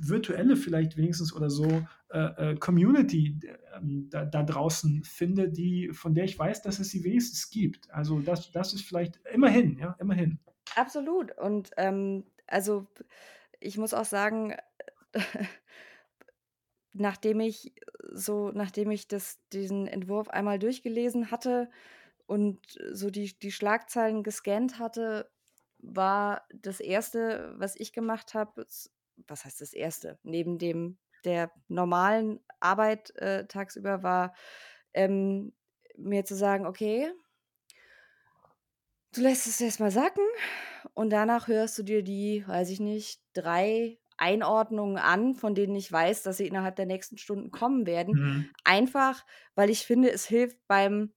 virtuelle vielleicht wenigstens oder so, äh, äh, Community, d ähm, da da draußen finde, die von der ich weiß, dass es sie wenigstens gibt. Also, das das ist vielleicht immerhin, ja, immerhin. Absolut. Und, ähm, also, ich muss auch sagen, nachdem ich so nachdem ich das diesen Entwurf einmal durchgelesen hatte und so die die Schlagzeilen gescannt hatte, war das 1., was ich gemacht habe was heißt das 1.? Neben dem der normalen Arbeit, äh, tagsüber war, ähm, mir zu sagen: „Okay“ „du lässt es erst mal sacken und danach hörst du dir die, weiß ich nicht, 3 Einordnungen an, von denen ich weiß, dass sie innerhalb der nächsten Stunden kommen werden.“ Mhm. Einfach, weil ich finde, es hilft beim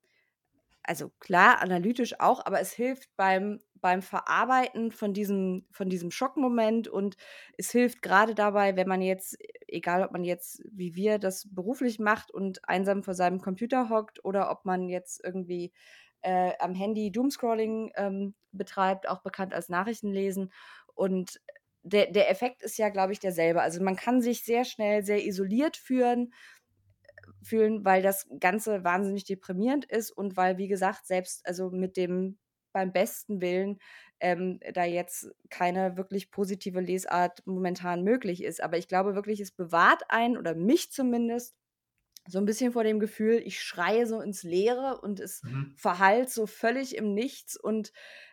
also, klar, analytisch auch, aber es hilft beim beim Verarbeiten von diesem von diesem Schockmoment und es hilft grade dabei, wenn man jetzt egal, ob man jetzt wie wir das beruflich macht und einsam vor seinem Computer hockt oder ob man jetzt irgendwie, äh, am Handy Doomscrolling, ähm, betreibt, auch bekannt als Nachrichtenlesen. Und der der Effekt ist ja, glaube ich, derselbe. Also, man kann sich sehr schnell sehr isoliert führen fühlen, weil das Ganze wahnsinnig deprimierend ist und weil, wie gesagt, selbst also, mit dem beim besten Willen, ähm, da jetzt keine wirklich positive Lesart momentan möglich ist. Aber ich glaube wirklich, es bewahrt einen oder mich zumindest so 'n bisschen vor dem Gefühl, ich schreie so ins Leere und es Mhm. verhallt so völlig im Nichts und,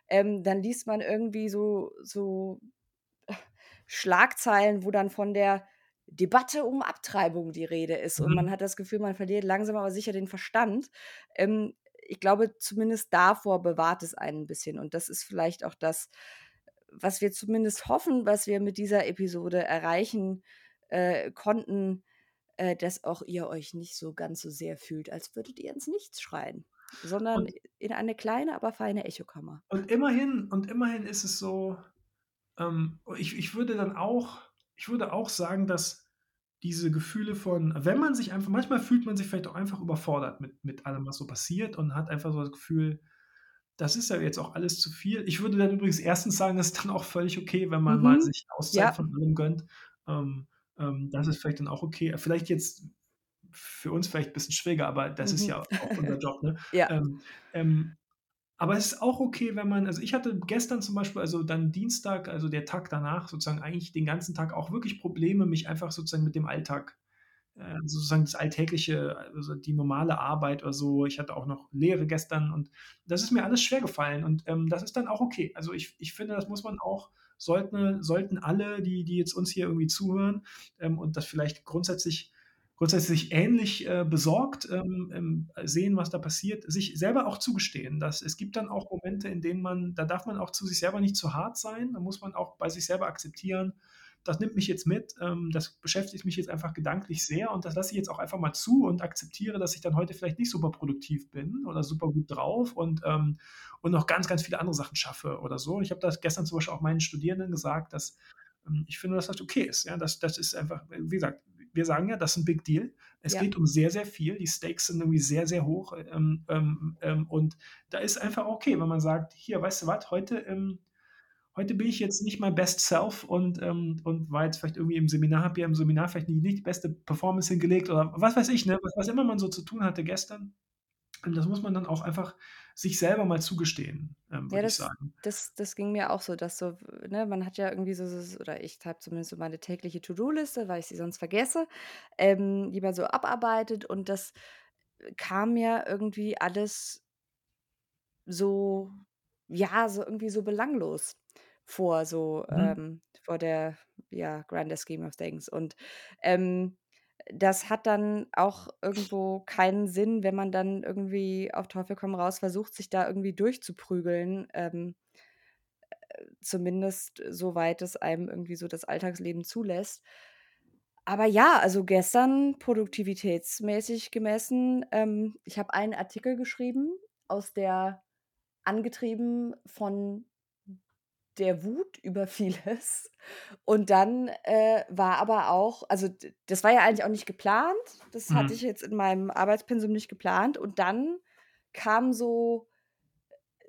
ähm, dann liest man irgendwie so so Schlagzeilen, wo dann von der Debatte um Abtreibung die Rede ist und man Mhm. hat das Gefühl, man verliert langsam aber sicher den Verstand. Ähm, ich glaube, zumindest davor bewahrt es einen 'n bisschen und das ist vielleicht auch das, was wir zumindest hoffen, was wir mit dieser Episode erreichen, äh, konnten, äh, dass auch ihr euch nicht so ganz so sehr fühlt, als würdet ihr ins Nichts schreien, sondern Und in eine kleine, aber feine Echokammer. Und immerhin und immerhin ist es so, ähm ich ich würde dann auch ich würde auch sagen, dass diese Gefühle von wenn man sich einfach manchmal fühlt man sich vielleicht auch einfach überfordert mit mit allem, was so passiert und hat einfach so das Gefühl, das ist ja jetzt auch alles zu viel. Ich würde dann übrigens 1. sagen, das ist dann auch völlig okay, wenn man mal Mhm. sich Auszeit Ja. von allem gönnt. Ähm, ähm, das ist vielleicht dann auch okay. Vielleicht jetzt für uns vielleicht bisschen schwieriger, aber das ist Mhm. ja auch unser Job, ne? Ja. Ähm, ähm, aber es ist auch okay, wenn man also, ich hatte gestern zum Beispiel also, dann Dienstag, also, der Tag danach sozusagen eigentlich den ganzen Tag auch wirklich Probleme, mich einfach sozusagen mit dem Alltag äh, sozusagen das Alltägliche, also, die normale Arbeit oder so. Ich hatte auch noch Lehre gestern und das ist mir alles schwergefallen und, ähm, das ist dann auch okay. Also, ich ich finde, das muss man auch sollten sollten alle, die die jetzt uns hier irgendwie zuhören, ähm, und das vielleicht grundsätzlich grundsätzlich ähnlich äh, besorgt ähm, ähm, sehen, was da passiert, sich selber auch zugestehen, dass es gibt dann auch Momente, in denen man, da darf man auch zu sich selber nicht zu hart sein, da muss man auch bei sich selber akzeptieren, das nimmt mich jetzt mit, ähm, das beschäftigt mich jetzt einfach gedanklich sehr und das lasse ich jetzt auch einfach mal zu und akzeptiere, dass ich dann heute vielleicht nicht super produktiv bin oder super gut drauf und, ähm, und noch ganz, ganz viele andere Sachen schaffe oder so. Ich habe das gestern zum Beispiel auch meinen Studierenden gesagt, dass ähm, ich finde, dass das okay ist. Ja? Das, das ist einfach, wie gesagt, wir sagen ja, das ist ein Big Deal. Es Ja. geht um sehr, sehr viel. Die Stakes sind irgendwie sehr, sehr hoch. Ähm, ähm, ähm, und da ist einfach okay, wenn man sagt, hier, weißt du was, heute, ähm, heute bin ich jetzt nicht mein Best Self und, ähm, und war jetzt vielleicht irgendwie im Seminar, habe ja im Seminar vielleicht nicht, nicht die beste Performance hingelegt oder was weiß ich, ne? was, was immer man so zu tun hatte gestern. Und das muss man dann auch einfach sich selber mal zugestehen, ähm, Ja, würde ich das sagen. das das ging mir auch so, dass so ne, man hat ja irgendwie so so oder ich habe zumindest so meine tägliche To-do-Liste, weil ich sie sonst vergesse, ähm, die man so abarbeitet und das kam mir irgendwie alles so ja, so irgendwie so belanglos vor, so, Mhm. ähm, vor der, ja, grander scheme of things. Und, ähm, das hat dann auch irgendwo keinen Sinn, wenn man dann irgendwie auf Teufel komm raus versucht, sich da irgendwie durchzuprügeln, ähm, zumindest soweit es einem irgendwie so das Alltagsleben zulässt. Aber ja, also gestern produktivitätsmäßig gemessen, ähm, ich habe einen Artikel geschrieben aus der angetrieben von der Wut über vieles. Und dann, äh, war aber auch also das war ja eigentlich auch nicht geplant. Das hatte ich Mhm. jetzt in meinem Arbeitspensum nicht geplant. Und dann kam so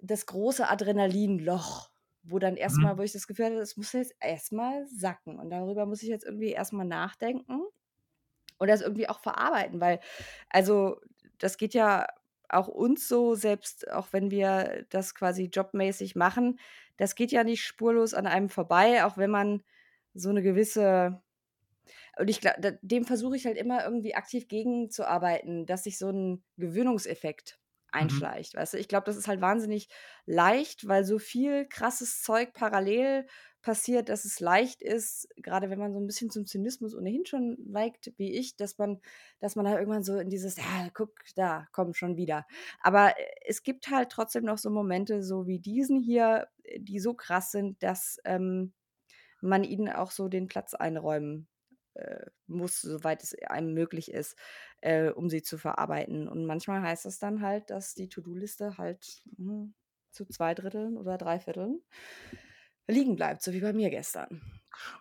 das große Adrenalinloch, wo dann erst mal Mhm. wo ich das Gefühl hatte, das muss jetzt erst mal sacken und darüber muss ich jetzt irgendwie erst mal nachdenken und das irgendwie auch verarbeiten, weil also, das geht ja auch uns so, selbst auch wenn wir das quasi jobmäßig machen, das geht ja nicht spurlos an einem vorbei, auch wenn man so 'ne gewisse und ich gla d dem versuche ich halt immer irgendwie aktiv gegenzuarbeiten, dass sich so 'n Gewöhnungseffekt Mhm. einschleicht, weißt du? Ich glaube, das ist halt wahnsinnig leicht, weil so viel krasses Zeug parallel passiert, dass es leicht ist, grade wenn man so 'n bisschen zum Zynismus ohnehin schon neigt wie ich, dass man dass man halt irgendwann so in dieses: „Ja, guck, da, komm, schon wieder.“ Aber, äh, es gibt halt trotzdem noch so Momente so wie diesen hier, äh, die so krass sind, dass, ähm, man ihnen auch so den Platz einräumen, äh, muss, soweit es einem möglich ist, äh, um sie zu verarbeiten. Und manchmal heißt das dann halt, dass die To-do-Liste halt, hm, zu 2 Dritteln oder 3 Vierteln liegen bleibt, so wie bei mir gestern.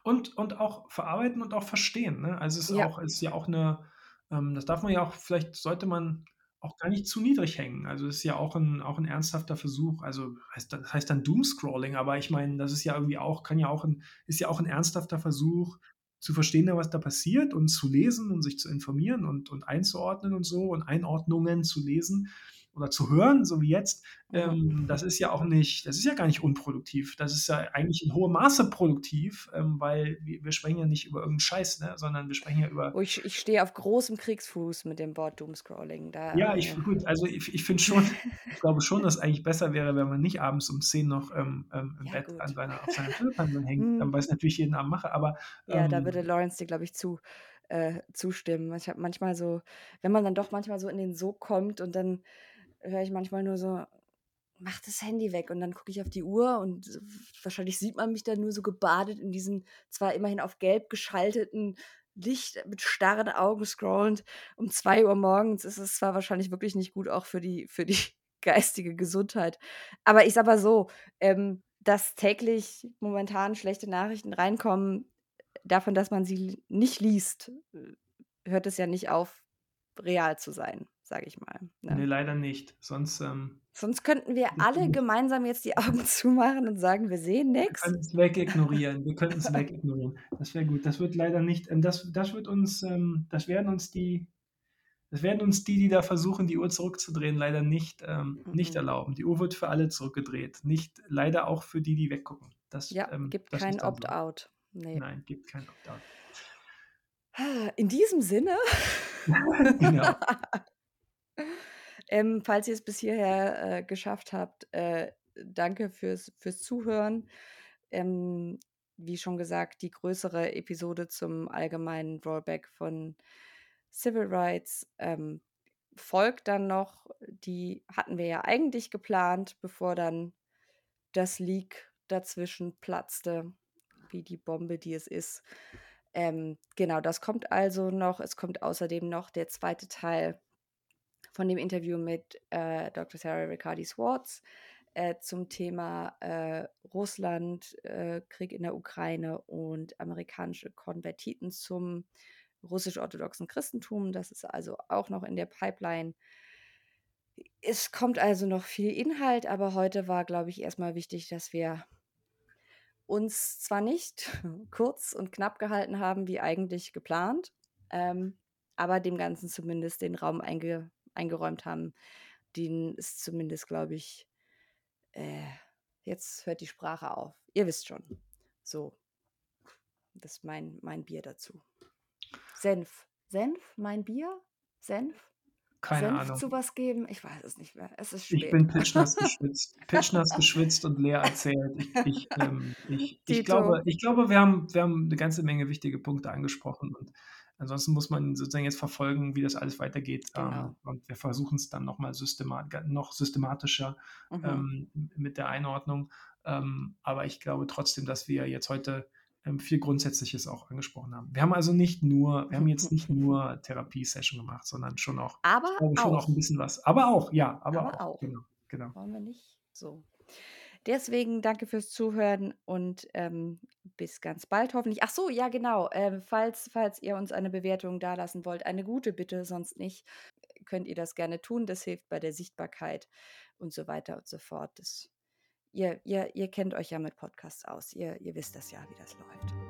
Und und auch verarbeiten und auch verstehen, ne? Also, es ist Ja. auch ist ja auch 'ne ähm, das darf man ja auch vielleicht sollte man auch gar nicht zu niedrig hängen. Also, es ist ja auch 'n auch 'n ernsthafter Versuch. Also, heißt das heißt dann Doomscrolling, aber ich meine, das ist ja irgendwie auch kann ja auch 'n ist ja auch 'n ernsthafter Versuch zu verstehen, ne, was da passiert und zu lesen und sich zu informieren und und einzuordnen und so und Einordnungen zu lesen oder zu hören, so wie jetzt. Ähm, das ist ja auch nicht das ist ja gar nicht unproduktiv. Das ist ja eigentlich in hohem Maße produktiv, ähm, weil wir wir sprechen ja nicht über irgend 'n Scheiß, ne, sondern wir sprechen ja über Oh, ich ich stehe auf großem Kriegsfuß mit dem Wort Doomscrolling, da, Ja, ich äh gut, also ich ich finde schon ich glaube schon, dass eigentlich besser wäre, wenn man nicht abends um 10 noch, ähm, ähm, im Ja, Bett an seiner auf seiner Twitter-Timeline hängt, Mhm. was ich natürlich jeden Abend mache, aber, Ja, da ähm würde Lawrence dir, glaube ich, zu äh, zustimmen. Ich habe manchmal so wenn man dann doch manchmal so in den Sog kommt und dann höre ich manchmal nur so: „Mach das Handy weg.“ Und dann gucke ich auf die Uhr und wahrscheinlich sieht man mich dann nur so gebadet in diesem zwar immerhin auf gelb geschalteten Licht mit starren Augen scrollend um 2:00 morgens. ist Es zwar wahrscheinlich wirklich nicht gut auch für die für die geistige Gesundheit. Aber ich sage mal so, ähm, dass täglich momentan schlechte Nachrichten reinkommen, davon, dass man sie nicht liest, äh, hört es ja nicht auf, real zu sein, sage ich mal, Ne, ne? leider nicht. Sonst, ähm Sonst könnten wir alle gemeinsam jetzt die Augen zumachen und sagen, wir sehen Wir nix. können's wegignorieren. Wir können's wegignorieren. Das wäre gut. Das wird leider nicht ähm, das das wird uns ähm, das werden uns die das werden uns die, die da versuchen, die Uhr zurückzudrehen, leider nicht ähm, nicht Mhm. erlauben. Die Uhr wird für alle zurückgedreht, nicht leider auch für die, die weggucken. Das Ja, ähm, gibt das kein. Opt-out. Ne. Nein, gibt kein Opt-out. In diesem Sinne Genau. Ähm, falls ihr's bis hierher, äh, geschafft habt, äh, danke fürs fürs Zuhören. Ähm, wie schon gesagt, die größere Episode zum allgemeinen Rollback von Civil Rights ähm, folgt dann noch, die hatten wir ja eigentlich geplant, bevor dann das Leak dazwischen platzte, wie die Bombe, die es ist. Ähm, genau, das kommt also noch. Es kommt außerdem noch der zweite Teil von dem Interview mit äh, Dr. Sarah Riccardi Swartz äh, zum Thema äh, Russland, äh, Krieg in der Ukraine und amerikanische Konvertiten zum russisch-orthodoxen Christentum. Das ist also auch noch in der Pipeline. Es kommt also noch viel Inhalt, aber heute war, glaube ich, erstmal wichtig, dass wir uns zwar nicht kurz und knapp gehalten haben, wie eigentlich geplant, ähm, aber dem Ganzen zumindest den Raum einge eingeräumt haben, den es zumindest, glaube ich, äh, jetzt hört die Sprache auf. Ihr wisst schon. So. Das ist mein, mein Bier dazu. Senf. Senf? Mein Bier? Senf? Keine Senf Ahnung. zu was geben? Ich weiß es nicht mehr. Es ist spät. Ich bin pitchnass geschwitzt. pitchnass geschwitzt und leer erzählt. Ich, ich, ähm, ich, ich, glaube, ich glaube wir, haben, wir haben eine ganze Menge wichtige Punkte angesprochen und ansonsten muss man sozusagen jetzt verfolgen, wie das alles weitergeht. Genau. Ähm, und wir versuchen es dann nochmal systemat noch systematischer Mhm. ähm, mit der Einordnung. Ähm, aber ich glaube trotzdem, dass wir jetzt heute ähm, viel Grundsätzliches auch angesprochen haben. Wir haben also nicht nur, wir haben jetzt nicht nur Therapie-Session gemacht, sondern schon auch, Aber glaube, schon auch. auch ein bisschen was. Aber auch, ja, aber, Aber auch. auch. Genau, genau. Wollen wir nicht? So. Deswegen danke fürs Zuhören und ähm, bis ganz bald hoffentlich. Ach so, ja genau. Ähm, falls, falls ihr uns eine Bewertung dalassen wollt, eine gute bitte, sonst nicht, könnt ihr das gerne tun. Das hilft bei der Sichtbarkeit und so weiter und so fort. Das, ihr, ihr, ihr kennt euch ja mit Podcasts aus. Ihr, ihr wisst das ja, wie das läuft.